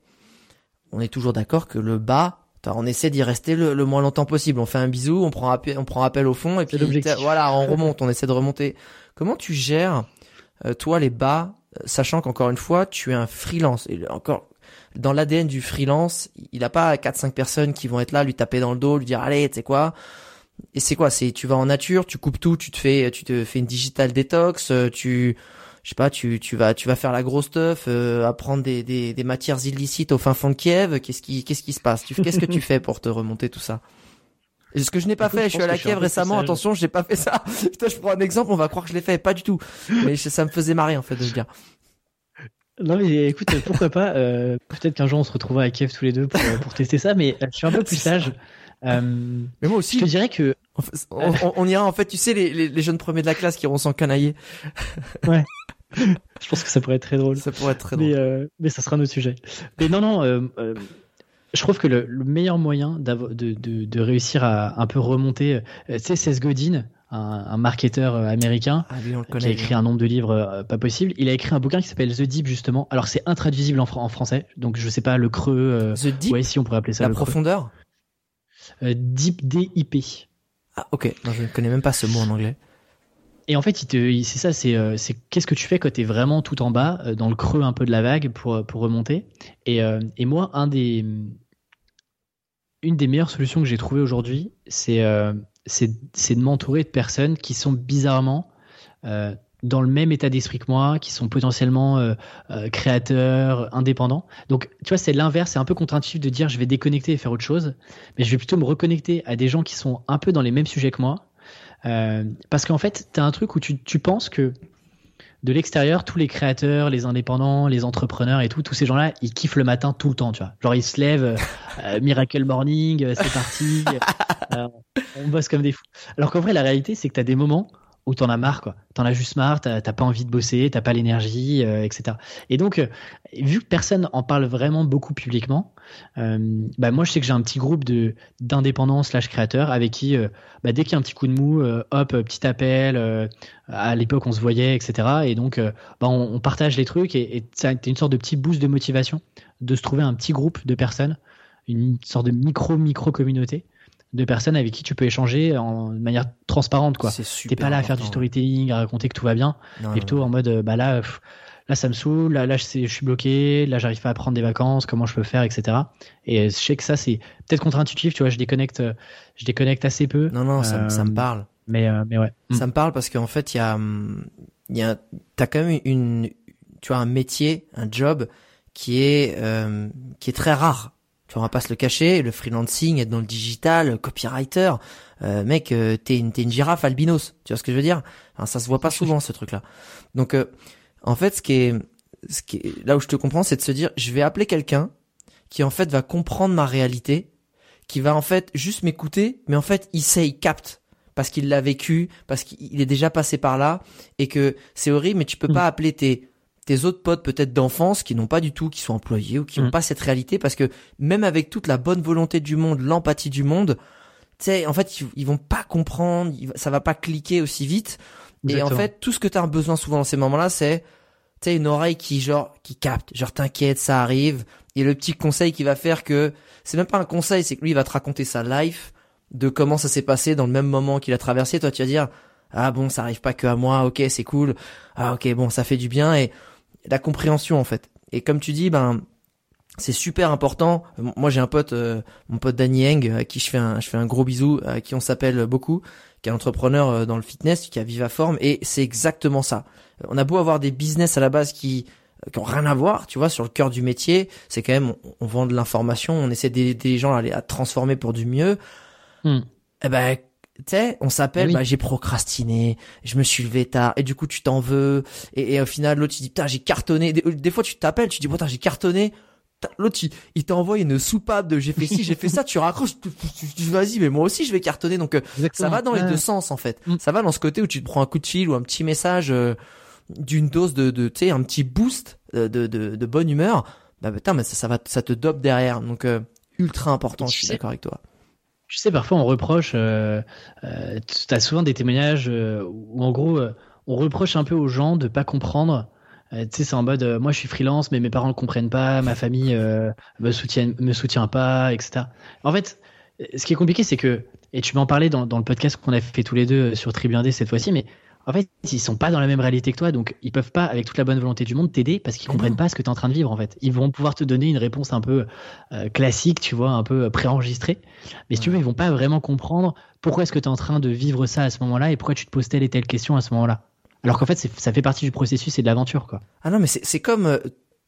on est toujours d'accord que le bas, on essaie d'y rester le, moins longtemps possible. On fait un bisou, on prend appel, on prend appel au fond et puis voilà, on remonte, on essaie de remonter. Comment tu gères euh, toi les bas, sachant qu'encore une fois, tu es un freelance et encore dans l'ADN du freelance, il a pas quatre cinq personnes qui vont être là lui taper dans le dos, lui dire allez, tu sais quoi? Et c'est quoi? C'est tu vas en nature, tu coupes tout, tu te fais tu te fais une digital détox, euh, tu je sais pas, tu tu vas tu vas faire la grosse stuff, euh, apprendre des, des, des matières illicites au fin fond de Kiev. Qu'est-ce qui qu'est-ce qui se passe? Qu'est-ce que tu fais pour te remonter tout ça? Ce que je n'ai pas fait, je, suis à la Kiev récemment, attention, je n'ai pas fait ça. Putain, je prends un exemple, on va croire que je l'ai fait, pas du tout. Mais ça me faisait marrer en fait de le dire. Non mais écoute, pourquoi pas euh, Peut-être qu'un jour on se retrouvera à Kiev tous les deux pour, pour tester ça, mais euh, je suis un peu plus sage. Euh, mais moi aussi. Je te dirais que on, on, ira en fait, tu sais, les, les, les, jeunes premiers de la classe qui iront s'encanailler. Ouais. je pense que ça pourrait être très drôle. Ça pourrait être très drôle. Mais, euh, mais ça sera un autre sujet. Mais non, non. Euh, euh, je trouve que le, le meilleur moyen de, de, de, réussir à un peu remonter, euh, tu sais, Seth Godin, un, un marketeur euh, américain ah, lui, qui a écrit un nombre de livres euh, pas possible. Il a écrit un bouquin qui s'appelle The Deep justement. Alors c'est intraduisible en, en, français, donc je sais pas le creux. The Deep? Ouais, si on pourrait appeler ça. La profondeur? deep D I P. Ah ok. Non, je ne connais même pas ce mot en anglais. Et en fait, c'est ça, c'est, c'est qu'est-ce que tu fais quand tu es vraiment tout en bas, dans le creux un peu de la vague pour, pour remonter. Et, et moi, un des, une des meilleures solutions que j'ai trouvées aujourd'hui, c'est euh, de m'entourer de personnes qui sont bizarrement euh, dans le même état d'esprit que moi, qui sont potentiellement euh, euh, créateurs, indépendants. Donc, tu vois, c'est l'inverse, c'est un peu contre-intuitif de dire je vais déconnecter et faire autre chose, mais je vais plutôt me reconnecter à des gens qui sont un peu dans les mêmes sujets que moi. Parce qu'en fait, tu as un truc où tu, tu penses que de l'extérieur, tous les créateurs, les indépendants, les entrepreneurs et tout, tous ces gens-là, ils kiffent le matin tout le temps, tu vois. Genre ils se lèvent, Miracle Morning, c'est parti, on bosse comme des fous. Alors qu'en vrai, la réalité, c'est que tu as des moments où t'en as marre, quoi. T'en as juste marre, t'as pas envie de bosser, t'as pas l'énergie, euh, etc. Et donc, euh, vu que personne en parle vraiment beaucoup publiquement, euh, bah moi je sais que j'ai un petit groupe d'indépendants slash créateurs avec qui, bah, dès qu'il y a un petit coup de mou, hop, petit appel. à l'époque, on se voyait, etc. Et donc, bah, on, on, partage les trucs et, et ça a été une sorte de petit boost de motivation de se trouver un petit groupe de personnes, une sorte de micro micro communauté de personnes avec qui tu peux échanger en de manière transparente quoi. T'es pas là à faire du storytelling, à raconter que tout va bien, mais plutôt en mode euh, bah là là ça me saoule, là, là je, suis bloqué, là j'arrive pas à prendre des vacances, comment je peux faire, etc. Et je sais que ça c'est peut-être contre-intuitif, tu vois, je déconnecte, je déconnecte assez peu. Non non, ça, ça, me euh, parle. Mais euh, mais ouais. Ça me parle parce qu'en fait il y a il y a t'as quand même une tu vois un métier, un job qui est qui est très rare tu on va pas se le cacher, le freelancing, être dans le digital, copywriter, euh, mec, euh, t'es une, une girafe albinos, tu vois ce que je veux dire? Enfin, Ça se voit pas souvent ce truc-là. Donc, euh, en fait, ce qui est, ce qui est, là où je te comprends, c'est de se dire, je vais appeler quelqu'un qui en fait va comprendre ma réalité, qui va en fait juste m'écouter, mais en fait il sait, il capte parce qu'il l'a vécu, parce qu'il est déjà passé par là, et que c'est horrible, mais tu peux mm. pas appeler tes tes autres potes peut-être d'enfance qui n'ont pas du tout, qui sont employés ou qui n'ont mm. pas cette réalité parce que même avec toute la bonne volonté du monde, l'empathie du monde, tu sais, en fait, ils, vont pas comprendre, ça va pas cliquer aussi vite. Et en fait, tout ce que tu as besoin souvent dans ces moments-là, c'est tu sais une oreille qui genre qui capte, genre t'inquiète, ça arrive. Et le petit conseil qui va faire que c'est même pas un conseil, c'est que lui il va te raconter sa life de comment ça s'est passé dans le même moment qu'il a traversé. Toi, tu vas dire ah bon, ça arrive pas que à moi, ok, c'est cool. Ah ok, bon, ça fait du bien et la compréhension en fait. Et comme tu dis, ben c'est super important. Moi, j'ai un pote, euh, mon pote Danny Eng, à qui je fais un, je fais un gros bisou, à qui on s'appelle beaucoup, qui est entrepreneur dans le fitness, qui a Viva Forme, et c'est exactement ça. On a beau avoir des business à la base qui qui ont rien à voir, tu vois, sur le cœur du métier, c'est quand même, on, vend de l'information, on essaie d'aider les gens à, à transformer pour du mieux. Hmm. Eh ben, tu sais, on s'appelle, bah, j'ai procrastiné, je me suis levé tard, et du coup tu t'en veux, et, au final l'autre il dit putain j'ai cartonné. Des, fois tu t'appelles, tu dis putain j'ai cartonné. L'autre il, t'envoie une soupape de j'ai fait ci, j'ai fait ça, tu raccroches, tu, vas-y mais moi aussi je vais cartonner. Donc euh, ça va dans les deux sens en fait. Mm. Ça va dans ce côté où tu te prends un coup de fil ou un petit message euh, d'une dose de, de tu sais un petit boost de, de, de, bonne humeur. Bah putain mais ça, ça va, ça te dope derrière. Donc euh, ultra important. Je suis d'accord avec toi. Tu sais, parfois on reproche, euh, euh, tu as souvent des témoignages euh, où en gros on reproche un peu aux gens de pas comprendre. tu sais, c'est en mode, moi je suis freelance, mais mes parents ne comprennent pas, ma famille me soutient, me soutient pas, etc. En fait, ce qui est compliqué, c'est que, et tu m'en parlais dans, dans le podcast qu'on a fait tous les deux sur Tribu cette fois-ci, mais en fait, ils sont pas dans la même réalité que toi, donc ils peuvent pas, avec toute la bonne volonté du monde, t'aider parce qu'ils comprennent pas ce que tu es en train de vivre. En fait, ils vont pouvoir te donner une réponse un peu euh, classique, tu vois, un peu préenregistrée. Mais si tu veux, ils vont pas vraiment comprendre pourquoi est-ce que tu es en train de vivre ça à ce moment-là et pourquoi tu te poses telle et telle question à ce moment-là. Alors qu'en fait, ça fait partie du processus et de l'aventure, quoi. Ah non, mais c'est comme euh,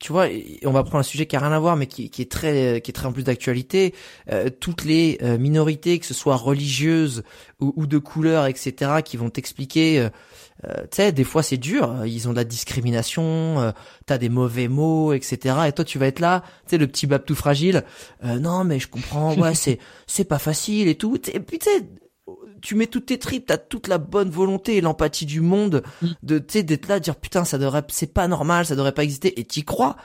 tu vois, on va prendre un sujet qui a rien à voir, mais qui, qui est très, qui est très en plus d'actualité. Euh, toutes les euh, minorités, que ce soit religieuses ou, ou de couleur, etc., qui vont t'expliquer. Euh, euh tu sais, des fois c'est dur. Ils ont de la discrimination, t'as des mauvais mots, etc. Et toi, tu vas être là, tu sais, le petit bab tout fragile. non, mais je comprends. Ouais, c'est, c'est pas facile et tout. Et puis tu sais, tu mets toutes tes tripes, t'as toute la bonne volonté et l'empathie du monde mm. de d'être là, de dire putain ça devrait, c'est pas normal, ça devrait pas exister et t'y crois.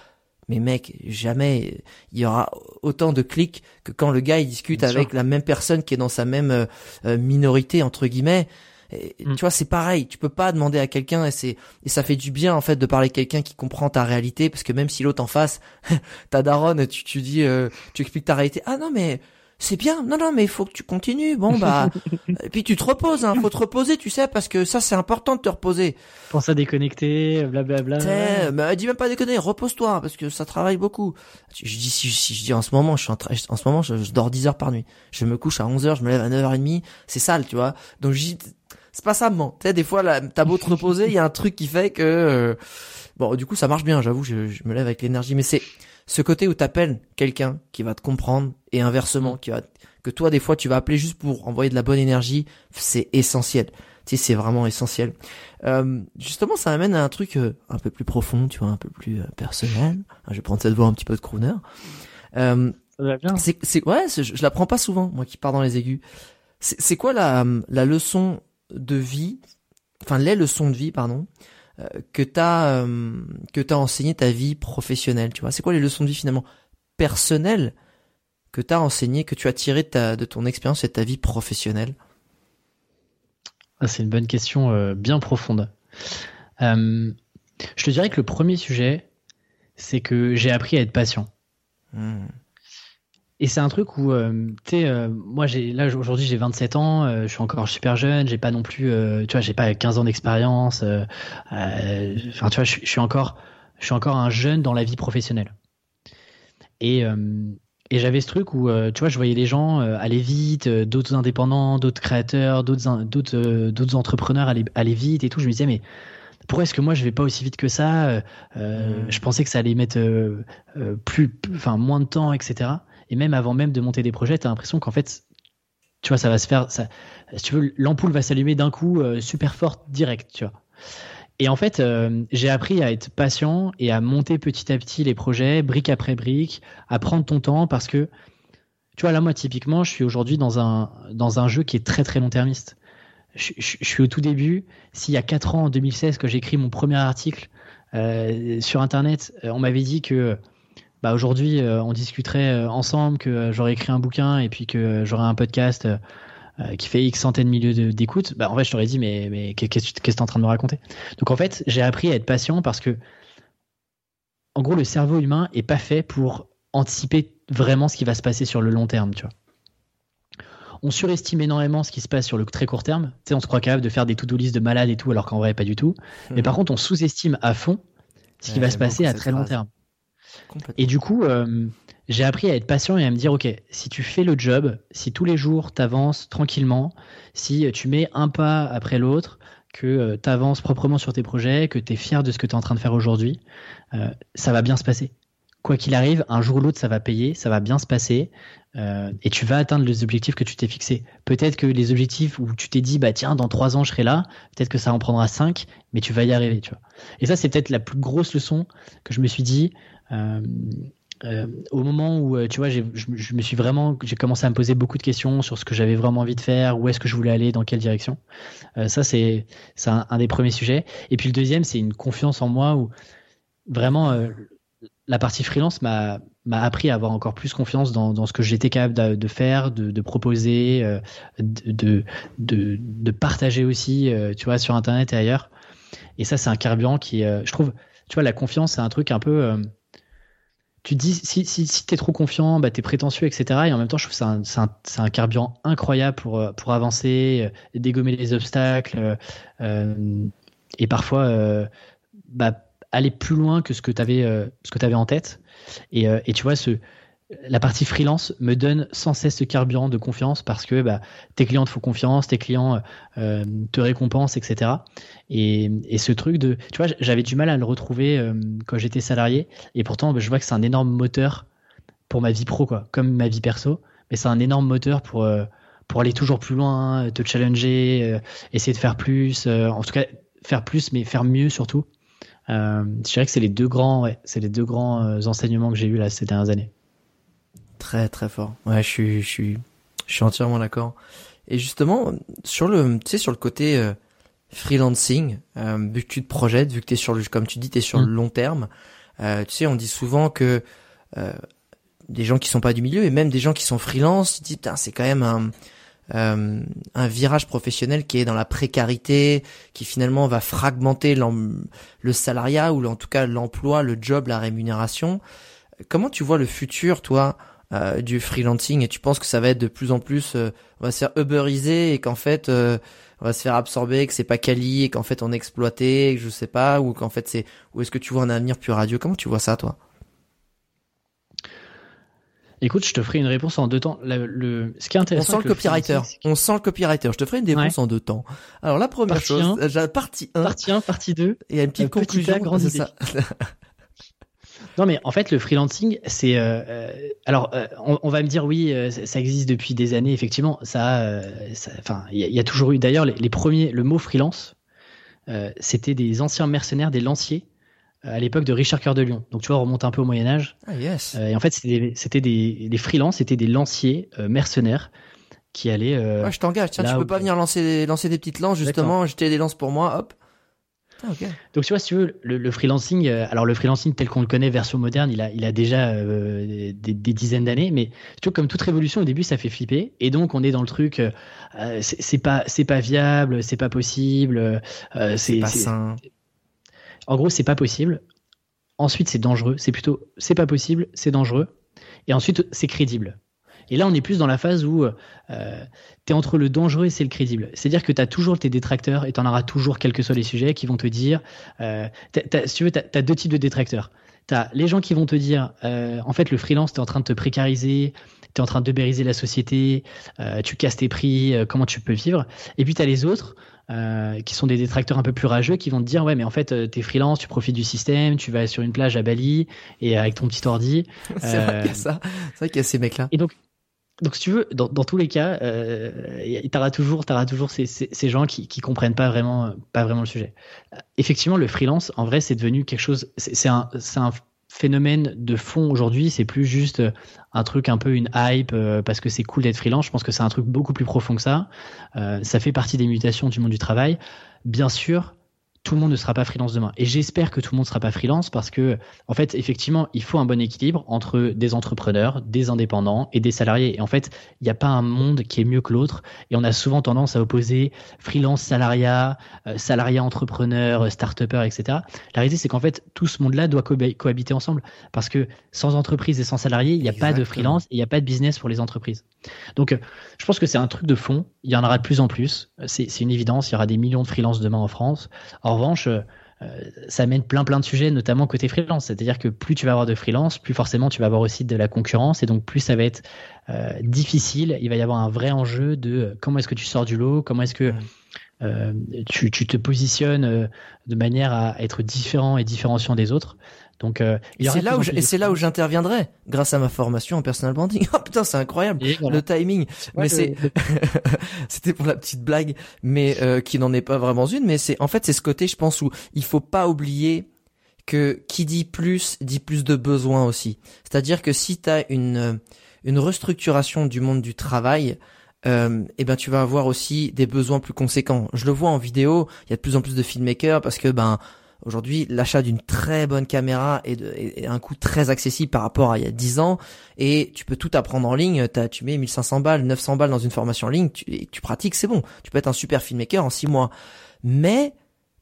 Mais mec, jamais il y aura autant de clics que quand le gars il discute avec la même personne qui est dans sa même euh, euh, minorité entre guillemets. Mm. Tu vois, c'est pareil. Tu peux pas demander à quelqu'un et c'est et ça fait du bien en fait de parler à quelqu'un qui comprend ta réalité parce que même si l'autre en face, ta daronne, tu tu dis, euh, tu expliques ta réalité. Ah non mais c'est bien. Non, non, mais il faut que tu continues. Bon, bah, et puis tu te reposes, hein. Faut te reposer, tu sais, parce que ça, c'est important de te reposer. Pense à déconnecter, blablabla. Bla, mais dis même pas déconner, repose-toi, parce que ça travaille beaucoup. Je dis, si, si je dis en ce moment, je suis en, en ce moment, je, dors 10 heures par nuit. Je me couche à 11 heures, je me lève à 9h30. C'est sale, tu vois. Donc, je dis, c'est pas ça, Tu sais, des fois, là, t'as beau te reposer, il y a un truc qui fait que, euh, bon, du coup, ça marche bien, j'avoue, je, je me lève avec l'énergie, mais c'est, ce côté où t'appelles quelqu'un qui va te comprendre et inversement qui va que toi des fois tu vas appeler juste pour envoyer de la bonne énergie, c'est essentiel. Tu sais, c'est vraiment essentiel. Euh, justement, ça amène à un truc euh, un peu plus profond, tu vois, un peu plus euh, personnel. Je vais prendre cette voix un petit peu de crooner. Euh, c'est, c'est, ouais, je, la prends pas souvent, moi qui pars dans les aigus. C'est, c'est quoi la, la leçon de vie, enfin les leçons de vie, pardon, que t'as euh, que t'as enseigné ta vie professionnelle tu vois. C'est quoi les leçons de vie finalement personnelles que t'as enseigné que tu as tiré de, ta, de ton expérience et de ta vie professionnelle? Ah, c'est une bonne question euh, bien profonde. Je te dirais que le premier sujet c'est que j'ai appris à être patient. Hmm. Et c'est un truc où, euh, tu sais, euh, moi, j'ai là aujourd'hui j'ai 27 ans, euh, je suis encore super jeune, j'ai pas non plus, tu vois, j'ai pas 15 ans d'expérience. Enfin, tu vois, je, suis encore, je suis encore un jeune dans la vie professionnelle. Et et j'avais ce truc où, tu vois, je voyais les gens aller vite, d'autres indépendants, d'autres créateurs, d'autres d'autres d'autres entrepreneurs aller aller vite et tout. Je me disais mais pourquoi est-ce que moi je vais pas aussi vite que ça? Mmh. Je pensais que ça allait mettre plus, enfin moins de temps, etc. Et même avant même de monter des projets, tu as l'impression qu'en fait, tu vois, ça va se faire, si tu veux, l'ampoule va s'allumer d'un coup euh, super forte, direct, tu vois. Et en fait, euh, j'ai appris à être patient et à monter petit à petit les projets, brique après brique, à prendre ton temps parce que, tu vois, là, moi, typiquement, je suis aujourd'hui dans un, dans un jeu qui est très, très long-termiste. Je, suis au tout début. S'il y a 4 ans, en 2016, que j'ai écrit mon premier article euh, sur Internet, on m'avait dit que bah aujourd'hui euh, on discuterait euh, ensemble que euh, j'aurais écrit un bouquin et puis que j'aurais un podcast qui fait X centaines de milliers d'écoutes, bah en fait je t'aurais dit mais mais qu'est-ce que tu es en train de me raconter? Donc en fait j'ai appris à être patient parce que en gros le cerveau humain est pas fait pour anticiper vraiment ce qui va se passer sur le long terme, tu vois. On surestime énormément ce qui se passe sur le très court terme. Tu sais, on se croit capable de faire des to-do list de malades et tout, alors qu'en vrai, pas du tout. Mais par contre, on sous-estime à fond ce qui va se passer à très long terme. Et du coup, euh, j'ai appris à être patient et à me dire, OK, si tu fais le job, si tous les jours tu avances tranquillement, si tu mets un pas après l'autre, que tu avances proprement sur tes projets, que tu es fier de ce que tu es en train de faire aujourd'hui, ça va bien se passer. Quoi qu'il arrive, un jour ou l'autre, ça va payer, ça va bien se passer, euh, et tu vas atteindre les objectifs que tu t'es fixés. Peut-être que les objectifs où tu t'es dit, bah tiens, dans trois ans, je serai là, peut-être que ça en prendra cinq, mais tu vas y arriver, tu vois. Et ça, c'est peut-être la plus grosse leçon que je me suis dit. Euh, euh, au moment où tu vois, je, me suis vraiment, j'ai commencé à me poser beaucoup de questions sur ce que j'avais vraiment envie de faire, où est-ce que je voulais aller, dans quelle direction. ça, c'est, un, un, des premiers sujets. Et puis le deuxième, c'est une confiance en moi où vraiment la partie freelance m'a appris à avoir encore plus confiance dans, ce que j'étais capable de, faire, de, proposer, euh, de, de, partager aussi, euh, tu vois, sur Internet et ailleurs. Et ça, c'est un carburant qui, euh, je trouve, tu vois, la confiance, c'est un truc un peu. tu dis, si, si, si tu es trop confiant, bah, tu es prétentieux, etc. Et en même temps, je trouve que c'est un, un, un, carburant incroyable pour, pour avancer, dégommer les obstacles. et parfois, bah, aller plus loin que ce que tu avais, euh, ce que avais en tête. Et, euh, et, tu vois, ce, la partie freelance me donne sans cesse ce carburant de confiance parce que bah, tes clients te font confiance, tes clients euh, te récompensent, etc. Et, et, ce truc de, tu vois, j'avais du mal à le retrouver quand j'étais salarié. Et pourtant, bah, je vois que c'est un énorme moteur pour ma vie pro, quoi, comme ma vie perso. Mais c'est un énorme moteur pour, pour aller toujours plus loin, te challenger, essayer de faire plus. en tout cas, faire plus, mais faire mieux surtout. Euh, je dirais que c'est les deux grands, ouais, c'est les deux grands euh, enseignements que j'ai eu là ces dernières années. Très très fort. Ouais, je suis, je suis, je suis entièrement d'accord. Et justement, sur le, tu sais, sur le côté euh, freelancing, euh, vu que tu te projettes, vu que t'es sur le, comme tu dis, t'es sur le mm. long terme. Euh, tu sais, on dit souvent que des gens qui sont pas du milieu et même des gens qui sont freelance, ils disent, c'est quand même un euh, un virage professionnel qui est dans la précarité, qui finalement va fragmenter le salariat ou en tout cas l'emploi, le job, la rémunération. Comment tu vois le futur, toi, euh, du freelancing? Et tu penses que ça va être de plus en plus, euh, on va se faire uberiser et qu'en fait on va se faire absorber, que c'est pas quali et qu'en fait on est exploité, je sais pas, ou qu'en fait c'est, ou est-ce que tu vois un avenir plus radieux? Comment tu vois ça, toi? Écoute, je te ferai une réponse en deux temps. Le, ce qui est intéressant. On sent le copywriter. On sent le copywriter. Je te ferai une réponse en deux temps. Alors la première chose, euh, partie 1. Partie 1, partie 2. Et une petite euh, conclusion. c'est ça. non mais en fait le freelancing c'est euh, euh alors on, on, va me dire oui ça existe depuis des années effectivement ça enfin il y, y, a toujours eu d'ailleurs les, les, premiers le mot freelance c'était des anciens mercenaires des lanciers à l'époque de Richard Cœur de Lion. Donc tu vois, on remonte un peu au Moyen Âge. Ah, yes. Euh, et en fait, c'était des, des, freelances, c'était des lanciers euh, mercenaires qui allaient. Euh, ouais, je t'engage. Tiens, tu peux pas venir lancer lancer des petites lances justement, jeter des lances pour moi, hop. Ah, okay. Donc tu vois, si tu veux, le, le freelancing, euh, alors le freelancing tel qu'on le connaît, version moderne, il a, il a déjà euh, des, des, dizaines d'années, mais tu vois, comme toute révolution, au début, ça fait flipper, et donc on est dans le truc, euh, c'est pas, c'est pas viable, c'est pas possible, c'est pas sain. En gros, c'est pas possible. Ensuite, c'est dangereux. C'est plutôt, c'est pas possible, c'est dangereux. Et ensuite, c'est crédible. Et là, on est plus dans la phase où euh, tu es entre le dangereux et c'est le crédible. C'est-à-dire que tu as toujours tes détracteurs et tu en auras toujours, quels que soient les sujets, qui vont te dire, euh, si tu veux, tu as, deux types de détracteurs. Tu as les gens qui vont te dire, euh, en fait, le freelance, tu es en train de te précariser, tu es en train de bériser la société, euh, tu casses tes prix, comment tu peux vivre. Et puis tu as les autres euh, qui sont des détracteurs un peu plus rageux, qui vont te dire ouais mais en fait euh, t'es freelance, tu profites du système, tu vas sur une plage à Bali et avec ton petit ordi. c'est vrai qu'il y a ça, c'est vrai qu'il y a ces mecs là. Et donc donc si tu veux, dans, dans tous les cas, euh, t'auras toujours, toujours ces, ces, ces, gens qui, qui comprennent pas vraiment, pas vraiment le sujet. Effectivement, le freelance, en vrai, c'est devenu quelque chose. C'est un, c'est un phénomène de fond aujourd'hui, c'est plus juste un truc un peu une hype euh, parce que c'est cool d'être freelance. Je pense que c'est un truc beaucoup plus profond que ça. Euh, ça fait partie des mutations du monde du travail. Bien sûr, tout le monde ne sera pas freelance demain. Et j'espère que tout le monde ne sera pas freelance parce que, en fait, effectivement, il faut un bon équilibre entre des entrepreneurs, des indépendants et des salariés. Et en fait, il n'y a pas un monde qui est mieux que l'autre. Et on a souvent tendance à opposer freelance, salariat, euh, salariat, entrepreneur, start-upper, etc. La réalité, c'est qu'en fait, tout ce monde-là doit co cohabiter ensemble parce que sans entreprise et sans salarié, il n'y a Exactement. pas de freelance et il n'y a pas de business pour les entreprises. Donc, je pense que c'est un truc de fond. Il y en aura de plus en plus. C'est une évidence. Il y aura des millions de freelances demain en France. En revanche, ça amène plein plein de sujets, notamment côté freelance. C'est-à-dire que plus tu vas avoir de freelance, plus forcément tu vas avoir aussi de la concurrence, et donc plus ça va être difficile. Il va y avoir un vrai enjeu de comment est-ce que tu sors du lot, comment est-ce que tu, tu, te positionnes de manière à être différent et différenciant des autres? Donc, euh, c'est là où et c'est là où j'interviendrai grâce à ma formation en personal branding. Oh putain, c'est incroyable le timing. mais c'est c'était pour la petite blague, mais euh, qui n'en est pas vraiment une. Mais c'est en fait c'est ce côté, je pense, où il faut pas oublier que qui dit plus dit plus de besoins aussi. C'est-à-dire que si tu as une une restructuration du monde du travail, euh, eh ben tu vas avoir aussi des besoins plus conséquents. Je le vois en vidéo, il y a de plus en plus de filmmakers parce que ben Aujourd'hui, l'achat d'une très bonne caméra est, de, un coût très accessible par rapport à il y a 10 ans et tu peux tout apprendre en ligne. As, tu mets 1500 balles, 900 balles dans une formation en ligne, tu, et tu pratiques, c'est bon. Tu peux être un super filmmaker en 6 mois. Mais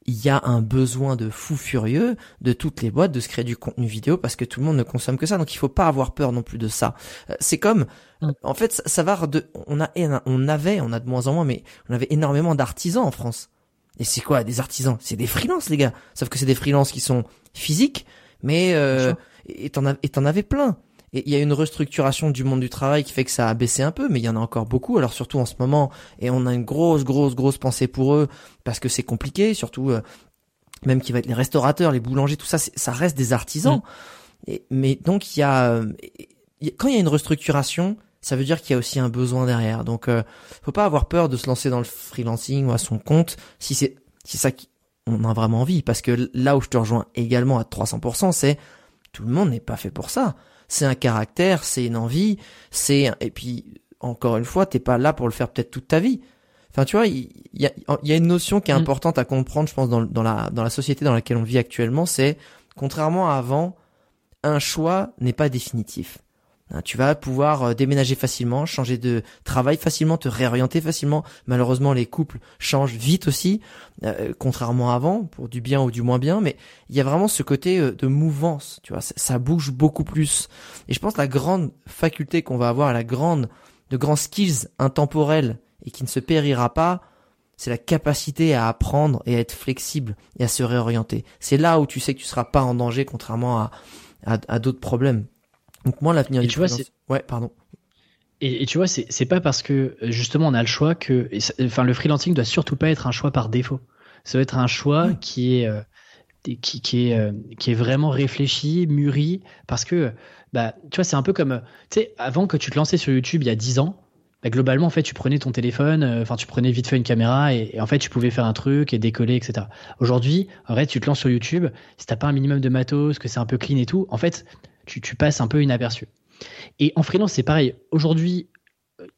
il y a un besoin de fou furieux de toutes les boîtes de se créer du contenu vidéo parce que tout le monde ne consomme que ça. Donc il faut pas avoir peur non plus de ça. Euh, c'est comme, mm. en fait, ça va de, on a, on avait, on a de moins en moins, mais on avait énormément d'artisans en France. Et c'est quoi des artisans? C'est des freelances les gars. Sauf que c'est des freelances qui sont physiques, mais euh, et t'en avais plein. Et il y a une restructuration du monde du travail qui fait que ça a baissé un peu, mais il y en a encore beaucoup. Alors surtout en ce moment, et on a une grosse, grosse, grosse pensée pour eux parce que c'est compliqué. Surtout euh, même qui va être les restaurateurs, les boulangers, tout ça, ça reste des artisans. Mm. Et, mais donc il y a, euh, quand il y a une restructuration, ça veut dire qu'il y a aussi un besoin derrière. Donc, euh, faut pas avoir peur de se lancer dans le freelancing ou à son compte si c'est si ça on a vraiment envie. Parce que là où je te rejoins également à 300%, c'est tout le monde n'est pas fait pour ça. C'est un caractère, c'est une envie, c'est et puis encore une fois, t'es pas là pour le faire peut-être toute ta vie. Enfin, tu vois, il y, a, y a une notion qui est mm. importante à comprendre, je pense, dans, dans la dans la société dans laquelle on vit actuellement, c'est contrairement à avant, un choix n'est pas définitif. Hein, tu vas pouvoir euh, déménager facilement, changer de travail facilement, te réorienter facilement. Malheureusement, les couples changent vite aussi, euh, contrairement à avant, pour du bien ou du moins bien. Mais il y a vraiment ce côté euh, de mouvance, tu vois, ça, bouge beaucoup plus. Et je pense la grande faculté qu'on va avoir, la grande, de grands skills intemporels et qui ne se périra pas, c'est la capacité à apprendre et à être flexible et à se réorienter. C'est là où tu sais que tu seras pas en danger, contrairement à, à d'autres problèmes. Donc moi l'avenir du tu vois, ouais, pardon. Et, tu vois, c'est pas parce que justement on a le choix que, enfin, le freelancing doit surtout pas être un choix par défaut. Ça doit être un choix qui est euh, qui, qui, est euh, qui est vraiment réfléchi, mûri, parce que bah tu vois, c'est un peu comme tu sais, avant que tu te lançais sur YouTube il y a 10 ans, bah, globalement en fait tu prenais ton téléphone, euh, enfin tu prenais vite fait une caméra et, en fait tu pouvais faire un truc et décoller, etc. Aujourd'hui, en fait, tu te lances sur YouTube, si t'as pas un minimum de matos, que c'est un peu clean et tout, en fait tu, passes un peu inaperçu. Et en freelance, c'est pareil. Aujourd'hui,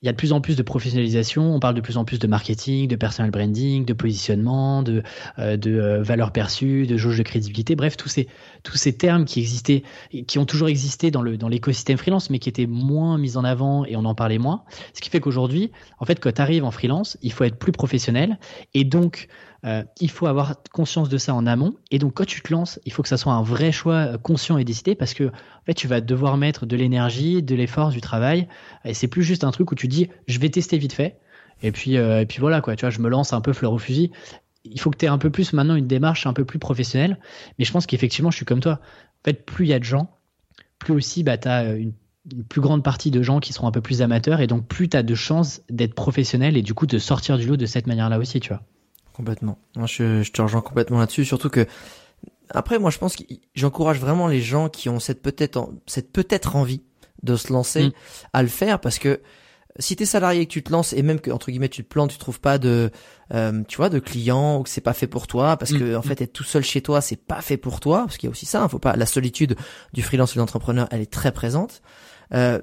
il y a de plus en plus de professionnalisation, on parle de plus en plus de marketing, de personal branding, de positionnement, de, euh, euh, valeur perçue, de jauge de crédibilité, bref, tous ces, tous ces termes qui existaient, qui ont toujours existé dans, le, dans l'écosystème freelance, mais qui étaient moins mis en avant et on en parlait moins. Ce qui fait qu'aujourd'hui, en fait, quand tu arrives en freelance, il faut être plus professionnel et donc euh, il faut avoir conscience de ça en amont. Et donc, quand tu te lances, il faut que ça soit un vrai choix euh, conscient et décidé parce que, en fait, tu vas devoir mettre de l'énergie, de l'effort, du travail. Et c'est plus juste un truc où tu dis, je vais tester vite fait. Et puis, euh, et puis voilà, quoi. Tu vois, je me lance un peu fleur au fusil. Il faut que tu aies un peu plus maintenant une démarche un peu plus professionnelle. Mais je pense qu'effectivement, je suis comme toi. En fait, plus il y a de gens, plus aussi, bah, tu as une une plus grande partie de gens qui seront un peu plus amateurs et donc plus tu as de chances d'être professionnel et du coup de sortir du lot de cette manière-là aussi, tu vois. Complètement. Moi, je, je te rejoins complètement là-dessus, surtout que après, moi, je pense que j'encourage vraiment les gens qui ont cette peut-être cette peut-être envie de se lancer mm. à le faire parce que si t'es salarié et que tu te lances et même que entre guillemets tu te plantes, tu trouves pas de euh, tu vois de clients ou que c'est pas fait pour toi parce que en mm. fait être tout seul chez toi c'est pas fait pour toi parce qu'il y a aussi ça, hein, faut pas la solitude du freelance ou de l'entrepreneur, elle est très présente. Euh,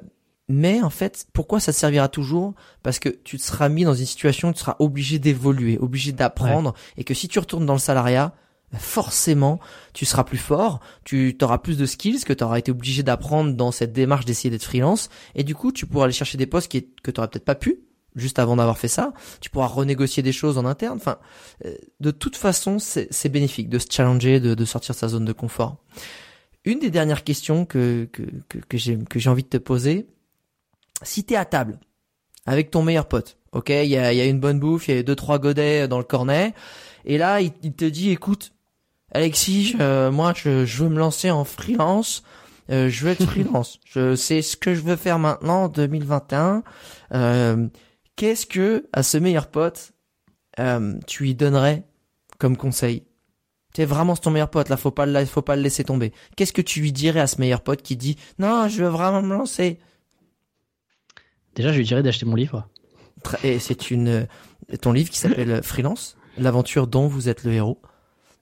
mais en fait, pourquoi ça servira toujours? Parce que tu te seras mis dans une situation où tu seras obligé d'évoluer, obligé d'apprendre, et que si tu retournes dans le salariat, bah, forcément, tu seras plus fort, tu auras plus de skills que tu auras été obligé d'apprendre dans cette démarche d'essayer d'être freelance, et du coup, tu pourras aller chercher des postes qui, que tu auras peut-être pas pu juste avant d'avoir fait ça. Tu pourras renégocier des choses en interne. Enfin, euh, de toute façon, c'est bénéfique de se challenger, de, de sortir de sa zone de confort. Une des dernières questions que, que, que, que j'ai envie de te poser, si t'es à table avec ton meilleur pote, ok, il y a, y a, une bonne bouffe, il y a deux trois godets dans le cornet, et là il, te dit, écoute, Alexis, moi, je, je veux me lancer en freelance. Euh, je veux être freelance. je sais ce que je veux faire maintenant, 2021. Euh, Qu'est-ce que à ce meilleur pote euh, tu lui donnerais comme conseil? C'est vraiment ton meilleur pote là, faut pas le, faut pas le laisser tomber. Qu'est-ce que tu lui dirais à ce meilleur pote qui dit non, je veux vraiment me lancer? Déjà, je lui dirais d'acheter mon livre. Et c'est une ton livre qui s'appelle Freelance, l'aventure dont vous êtes le héros.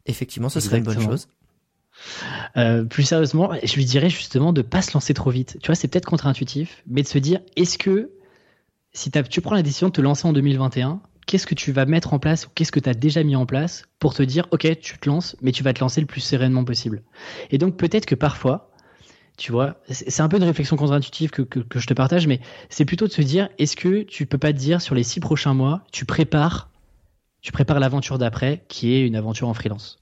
Effectivement, ce serait une bonne chose. Euh, plus sérieusement, je lui dirais justement de pas se lancer trop vite. Tu vois, c'est peut-être contre-intuitif, mais de se dire, est-ce que si tu prends la décision de te lancer en 2021, qu'est-ce que tu vas mettre en place ou qu'est-ce que tu as déjà mis en place pour te dire, ok, tu te lances, mais tu vas te lancer le plus sereinement possible. Et donc peut-être que parfois, tu vois, c'est un peu une réflexion contre-intuitive que, que, je te partage, mais c'est plutôt de se dire, est-ce que tu peux pas te dire sur les six prochains mois, tu prépares, tu prépares l'aventure d'après, qui est une aventure en freelance.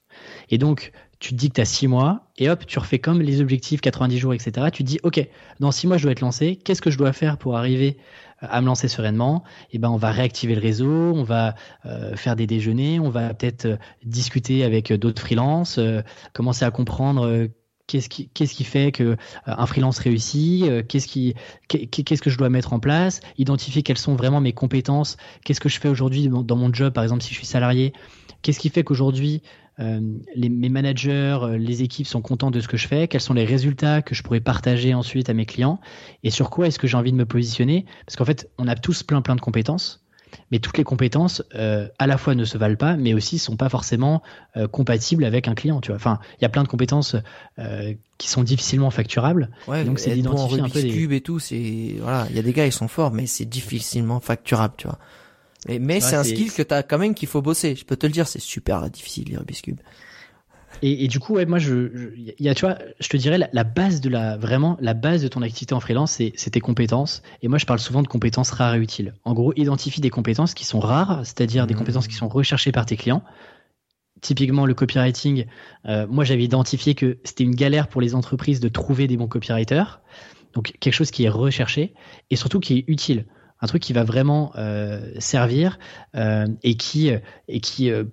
Et donc, tu te dis que tu as 6 mois, et hop, tu refais comme les objectifs 90 jours, etc. Tu te dis, OK, dans 6 mois, je dois être lancé. Qu'est-ce que je dois faire pour arriver euh, à me lancer sereinement? Eh ben, on va réactiver le réseau, on va euh, faire des déjeuners, on va peut-être euh, discuter avec d'autres freelances, commencer à comprendre qu'est-ce qui, fait que un freelance réussit, qu'est-ce qui, qu'est-ce que je dois mettre en place, identifier quelles sont vraiment mes compétences, qu'est-ce que je fais aujourd'hui dans mon job, par exemple si je suis salarié, qu'est-ce qui fait qu'aujourd'hui euh, mes managers, euh, les équipes sont contents de ce que je fais, quels sont les résultats que je pourrais partager ensuite à mes clients et sur quoi est-ce que j'ai envie de me positionner parce qu'en fait on a tous plein plein de compétences mais toutes les compétences euh, à la fois ne se valent pas mais aussi sont pas forcément compatibles avec un client tu vois enfin il y a plein de compétences qui sont difficilement facturables ouais, donc c'est d'identifier un peu des cube et tout c'est voilà il y a des gars ils sont forts mais c'est difficilement facturable tu vois mais, c'est un skill que t'as quand même qu'il faut bosser. Je peux te le dire, c'est super difficile les Rubik's Cube. Et, et, du coup, ouais, moi, je, y a, tu vois, je te dirais la, base de la, vraiment, la base de ton activité en freelance, c'est tes compétences. Et moi, je parle souvent de compétences rares et utiles. En gros, identifie des compétences qui sont rares, c'est-à-dire des mmh. compétences qui sont recherchées par tes clients. Typiquement, le copywriting. Euh, moi, j'avais identifié que c'était une galère pour les entreprises de trouver des bons copywriters. Donc, quelque chose qui est recherché et surtout qui est utile un truc qui va vraiment euh, servir euh, et qui, et qui euh,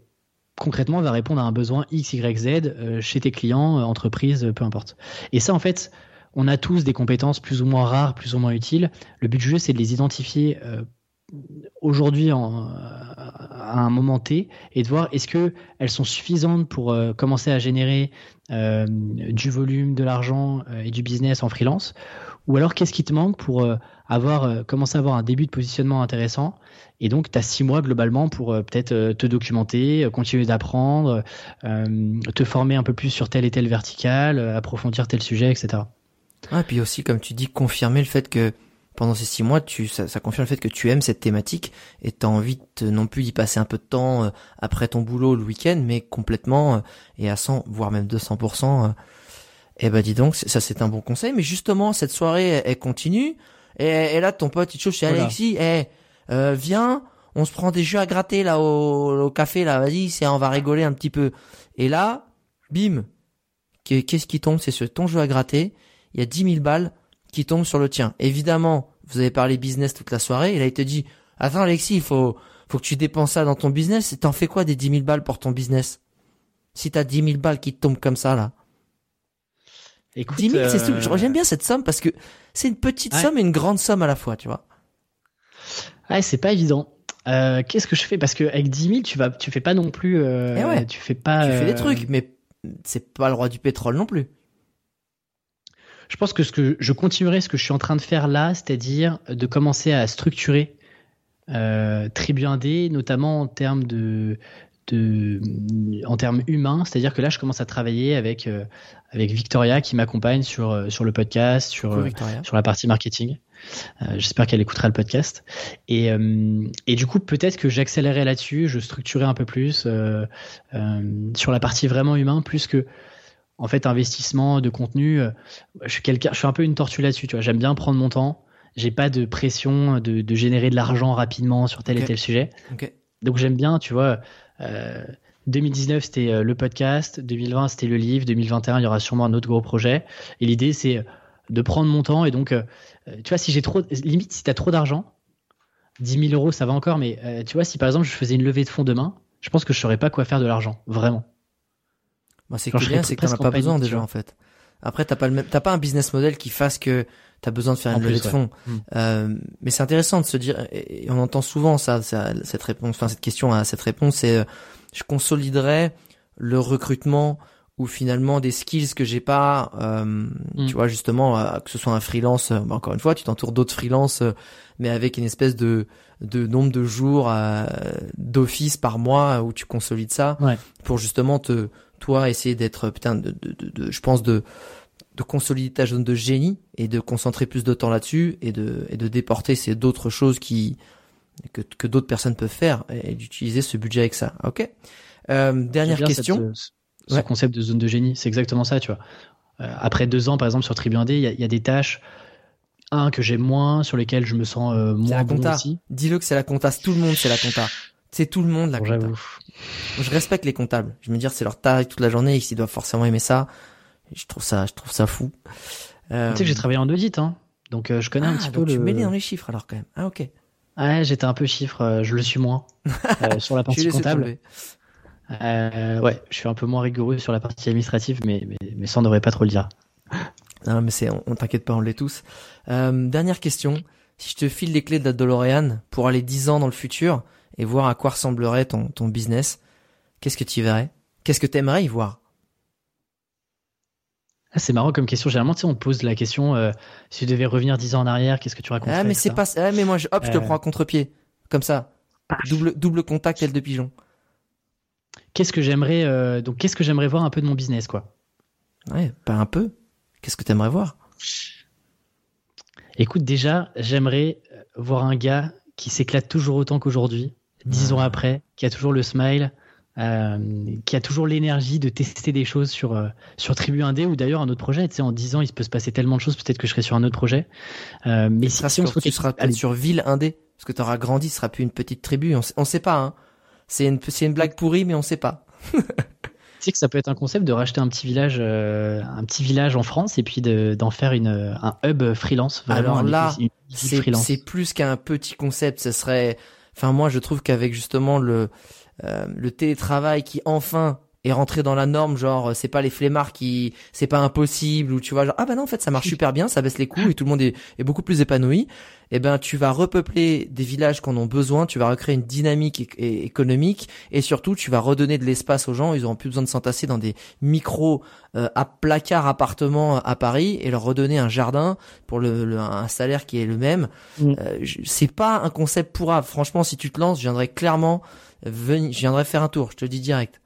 concrètement va répondre à un besoin X, Y, Z chez tes clients, entreprises, peu importe. Et ça, en fait, on a tous des compétences plus ou moins rares, plus ou moins utiles. Le but du jeu, c'est de les identifier aujourd'hui à un moment T et de voir est-ce que elles sont suffisantes pour commencer à générer du volume, de l'argent et du business en freelance? Ou alors qu'est-ce qui te manque pour avoir euh, commencé à avoir un début de positionnement intéressant. Et donc, tu as six mois globalement pour euh, peut-être euh, te documenter, continuer d'apprendre, te former un peu plus sur telle et telle verticale, approfondir tel sujet, etc. Ah, et puis aussi, comme tu dis, confirmer le fait que pendant ces six mois, tu, ça, ça confirme le fait que tu aimes cette thématique et tu as envie non plus d'y passer un peu de temps après ton boulot le week-end, mais complètement et à 100, voire même 200%. eh ben dis donc, ça c'est un bon conseil. Mais justement, cette soirée, elle continue. Et, là, ton pote, il te chauffe chez Alexis. Eh, euh, viens, on se prend des jeux à gratter là au, café là. Vas-y, c'est, on va rigoler un petit peu. Et là, bim, qu'est-ce qui tombe? C'est sur ton jeu à gratter. Il y a 10 000 balles qui tombent sur le tien. Évidemment, vous avez parlé business toute la soirée. Et là, il te dit, attends Alexis, il faut, faut que tu dépenses ça dans ton business. T'en fais quoi des 10 000 balles pour ton business? Si t'as 10 000 balles qui te tombent comme ça là. Écoute, 10 000, c'est euh... J'aime bien cette somme parce que c'est une petite somme et une grande somme à la fois, tu vois. Ouais, c'est pas évident. Euh, Qu'est-ce que je fais? Parce que avec 10 000, tu vas, tu fais pas non plus. Euh, eh ouais. Tu fais pas. Tu fais des trucs, mais c'est pas le roi du pétrole non plus. Je pense que ce que je continuerai ce que je suis en train de faire là, c'est-à-dire de commencer à structurer euh, Tribu Indé, notamment en termes de de, en termes humains, c'est-à-dire que là, je commence à travailler avec euh, avec Victoria qui m'accompagne sur euh, sur le podcast, sur euh, sur la partie marketing. J'espère qu'elle écoutera le podcast. Et et du coup, peut-être que j'accélérerai là-dessus, je structurerai un peu plus sur la partie vraiment humain, plus que en fait investissement de contenu. je suis quelqu'un, je suis un peu une tortue là-dessus. Tu vois, j'aime bien prendre mon temps. J'ai pas de pression de, de générer de l'argent rapidement sur tel et tel sujet. Donc j'aime bien, tu vois, 2019, euh, c'était euh, le podcast. 2020, c'était le livre. 2021, il y aura sûrement un autre gros projet. Et l'idée, c'est euh, de prendre mon temps. Et donc, tu vois, si j'ai trop, limite, si tu as trop d'argent, 10 000 euros, ça va encore. Mais tu vois, si par exemple, je faisais une levée de fonds demain, je pense que je saurais pas quoi faire de l'argent. Vraiment. Bah, c'est que bien, c'est que t'en as pas besoin déjà en fait. Après, t'as pas le même, t'as pas un business model qui fasse que t'as besoin de faire une levée de fonds. Hmm. Euh, mais c'est intéressant de se dire, et on entend souvent ça, cette réponse, enfin cette question à cette réponse, c'est, euh, je consoliderais le recrutement ou finalement des skills que j'ai pas, euh, tu vois justement, euh, que ce soit un freelance, bah, encore une fois, tu t'entoures d'autres freelances, mais avec une espèce de de nombre de jours d'office par mois où tu consolides ça pour justement te toi essayer d'être putain de, de, de, je pense de de consolider ta zone de génie et de concentrer plus de temps là-dessus et de et de déporter ces d'autres choses qui que, que d'autres personnes peuvent faire et, d'utiliser ce budget avec ça. Ok. Euh, dernière question. ce concept de zone de génie, c'est exactement ça, tu vois. Euh, après deux ans, par exemple, sur Tribu 1D, il y a, y a, des tâches, un que j'aime moins, sur lesquelles je me sens euh, moins bon aussi. Dis-le que c'est la compta. Tout le monde, c'est la compta. C'est tout le monde la compta. Je respecte les comptables. Je me dire c'est leur taille toute la journée, ils doivent forcément aimer ça. Je trouve ça, je trouve ça fou. Euh... Tu sais que j'ai travaillé en audit, hein. Donc euh, je connais un ah, petit peu le. Tu mets dans les chiffres alors quand même. Ah ok. Ouais, j'étais un peu chiffre. Euh, je le suis moins euh, sur la partie comptable. ouais, je suis un peu moins rigoureux sur la partie administrative, mais mais, mais ça on devrait pas trop le dire. Non, mais c'est, on, on t'inquiète pas, on l'est tous. dernière question. Si je te file les clés de la DeLorean pour aller 10 ans dans le futur, et voir à quoi ressemblerait ton, ton business, qu'est-ce que tu verrais? Qu'est-ce que tu aimerais y voir? Ah, c'est marrant comme question. Généralement, tu sais, on te pose la question euh, si tu devais revenir dix ans en arrière, qu'est-ce que tu raconterais Ah, mais c'est pas. Ah, mais moi, je... hop, je te euh. prends à contre-pied, comme ça, ah. double double contact, aile de pigeon. Qu'est-ce que j'aimerais euh, donc Qu'est-ce que j'aimerais voir un peu de mon business, quoi? Ouais, pas un peu. Qu'est-ce que tu aimerais voir? Écoute, déjà, j'aimerais voir un gars qui s'éclate toujours autant qu'aujourd'hui, dix ans après, qui a toujours le smile, euh, qui a toujours l'énergie de tester des choses sur euh, sur Tribu 1D ou d'ailleurs un autre projet. Tu sais, en dix ans, il peut se passer tellement de choses. Peut-être que je serai sur un autre projet. Euh, mais si, si on se tu seras peut-être sur Ville 1D parce que tu auras grandi, ce sera plus une petite tribu. On, on sait pas. Hein. C'est une c'est une blague pourrie, mais on sait pas. tu sais que ça peut être un concept de racheter un petit village, un petit village en France et puis d'en faire une, un hub freelance. Alors là, c'est plus qu'un petit concept. Ce serait, enfin moi je trouve qu'avec justement le euh, le télétravail qui enfin est rentré dans la norme, genre c'est pas les flemmards qui c'est pas impossible ou tu vois genre ah bah non en fait ça marche super bien, ça baisse les coûts et tout le monde est, est beaucoup plus épanoui. Eh ben tu vas repeupler des villages qui en ont besoin, tu vas recréer une dynamique économique et surtout tu vas redonner de l'espace aux gens, ils auront plus besoin de s'entasser dans des micros euh, à placard appartements à Paris et leur redonner un jardin pour le, un salaire qui est le même. Mm. Euh, c'est pas un concept pourra franchement si tu te lances, je viendrai clairement je viendrai faire un tour, je te dis direct.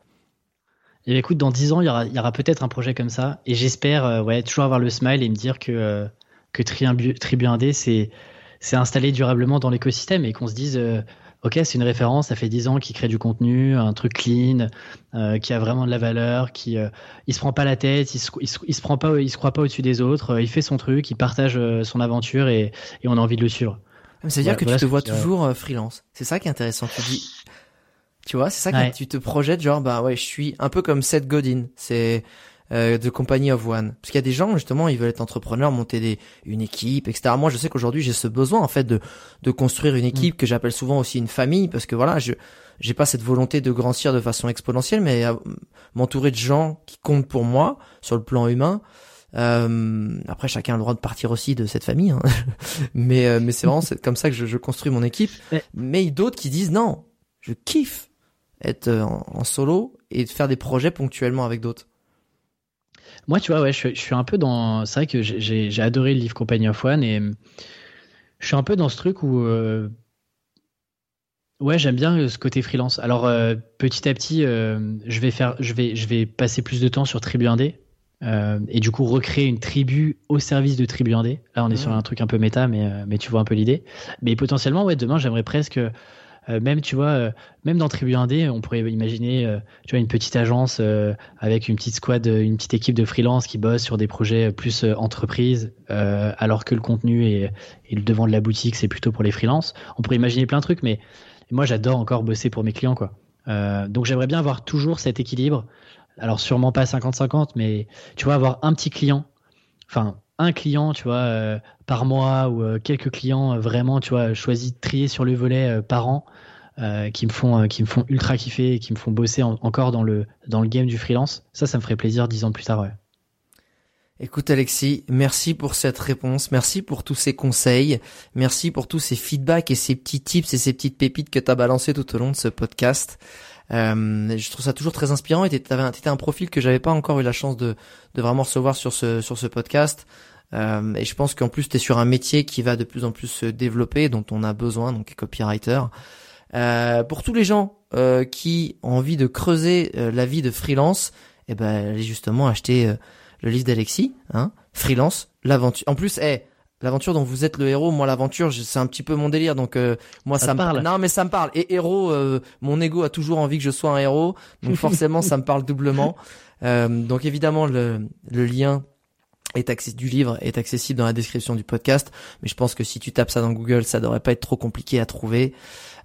Et écoute, dans 10 ans, il y aura, aura peut-être un projet comme ça. Et j'espère euh, ouais, toujours avoir le smile et me dire que, euh, que Tribu, Tribu 1D s'est installé durablement dans l'écosystème et qu'on se dise euh, Ok, c'est une référence, ça fait 10 ans qu'il crée du contenu, un truc clean, qui a vraiment de la valeur, qui il se prend pas la tête, il se, il se, prend pas, il se croit pas au-dessus des autres, il fait son truc, il partage son aventure et, et on a envie de le suivre. C'est-à-dire que tu te vois toujours freelance. C'est ça qui est intéressant. Tu dis, tu vois, c'est ça que tu te projettes genre bah ouais, je suis un peu comme Seth Godin, c'est euh, de Company of One. Parce qu'il y a des gens justement, ils veulent être entrepreneurs, monter des une équipe, etc. Moi, je sais qu'aujourd'hui, j'ai ce besoin en fait de de construire une équipe mm. que j'appelle souvent aussi une famille parce que voilà, je j'ai pas cette volonté de grandir de façon exponentielle, mais m'entourer de gens qui comptent pour moi sur le plan humain. Euh, après, chacun a le droit de partir aussi de cette famille, hein. mais euh, mais c'est vraiment comme ça que je, je construis mon équipe. Mais d'autres qui disent non, je kiffe être euh, en, solo et de faire des projets ponctuellement avec d'autres Moi, tu vois, ouais, je, suis un peu dans. C'est vrai que j'ai adoré le livre Company of One et je suis un peu dans ce truc où. Euh, ouais, j'aime bien euh, ce côté freelance. Alors, petit à petit, je, vais faire, je, vais, je vais passer plus de temps sur Tribu 1D. et du coup, recréer une tribu au service de Tribu 1D. Là, on est sur mmh. un truc un peu méta, mais, mais tu vois un peu l'idée. Mais potentiellement, ouais, demain, j'aimerais presque euh, même tu vois, euh, même dans Tribu 1D, on pourrait imaginer, euh, tu vois, une petite agence avec une petite squad, une petite équipe de freelance qui bosse sur des projets plus entreprise, alors que le contenu et, le devant de la boutique, c'est plutôt pour les freelances. On pourrait imaginer plein de trucs, mais moi, j'adore encore bosser pour mes clients, quoi. donc j'aimerais bien avoir toujours cet équilibre. Alors sûrement pas 50-50, mais tu vois, avoir un petit client, enfin un client, tu vois, par mois ou quelques clients vraiment, tu vois, choisis de trier sur le volet par an qui me font qui me font ultra kiffer et qui me font bosser encore dans le dans le game du freelance. Ça, ça me ferait plaisir dix ans plus tard. Écoute Alexis, merci pour cette réponse, merci pour tous ces conseils, merci pour tous ces feedbacks et ces petits tips et ces petites pépites que tu as balancées tout au long de ce podcast. Euh, je trouve ça toujours très inspirant et t'étais un profil que j'avais pas encore eu la chance de, de vraiment recevoir sur ce, sur ce podcast. Euh, et je pense qu'en plus tu es sur un métier qui va de plus en plus se développer, dont on a besoin, donc copywriter. Euh, pour tous les gens euh, qui ont envie de creuser euh, la vie de freelance, eh ben allez justement acheter le livre d'Alexis, hein, freelance, l'aventure. En plus, eh, l'aventure dont vous êtes le héros, moi l'aventure, c'est un petit peu mon délire, donc euh, moi ça, me parle? Non, mais ça me parle. Et héros, euh, mon ego a toujours envie que je sois un héros, donc forcément ça me parle doublement. Euh, donc évidemment le, le lien est du livre est accessible dans la description du podcast, mais je pense que si tu tapes ça dans Google, ça devrait pas être trop compliqué à trouver.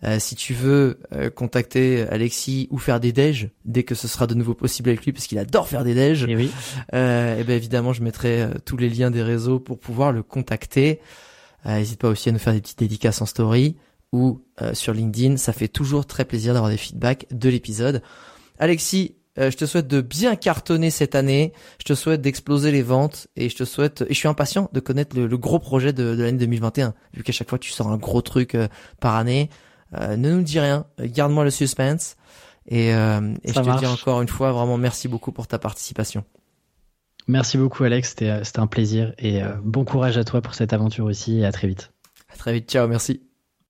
Euh, si tu veux euh, contacter Alexis ou faire des déj dès que ce sera de nouveau possible avec lui, parce qu'il adore faire des déj, et eh oui. euh, et ben évidemment je mettrai euh, tous les liens des réseaux pour pouvoir le contacter. N'hésite pas aussi à nous faire des petites dédicaces en story ou sur LinkedIn. Ça fait toujours très plaisir d'avoir des feedbacks de l'épisode. Alexis, je te souhaite de bien cartonner cette année. Je te souhaite d'exploser les ventes et je te souhaite. Et je suis impatient de connaître le, gros projet de, de l'année 2021, vu qu'à chaque fois tu sors un gros truc par année. Euh, ne nous dis rien, garde-moi le suspense. Et, euh, et je te dis encore une fois, vraiment merci beaucoup pour ta participation. Merci beaucoup Alex, c'était un plaisir et euh, bon courage à toi pour cette aventure aussi et à très vite. À très vite, ciao, merci.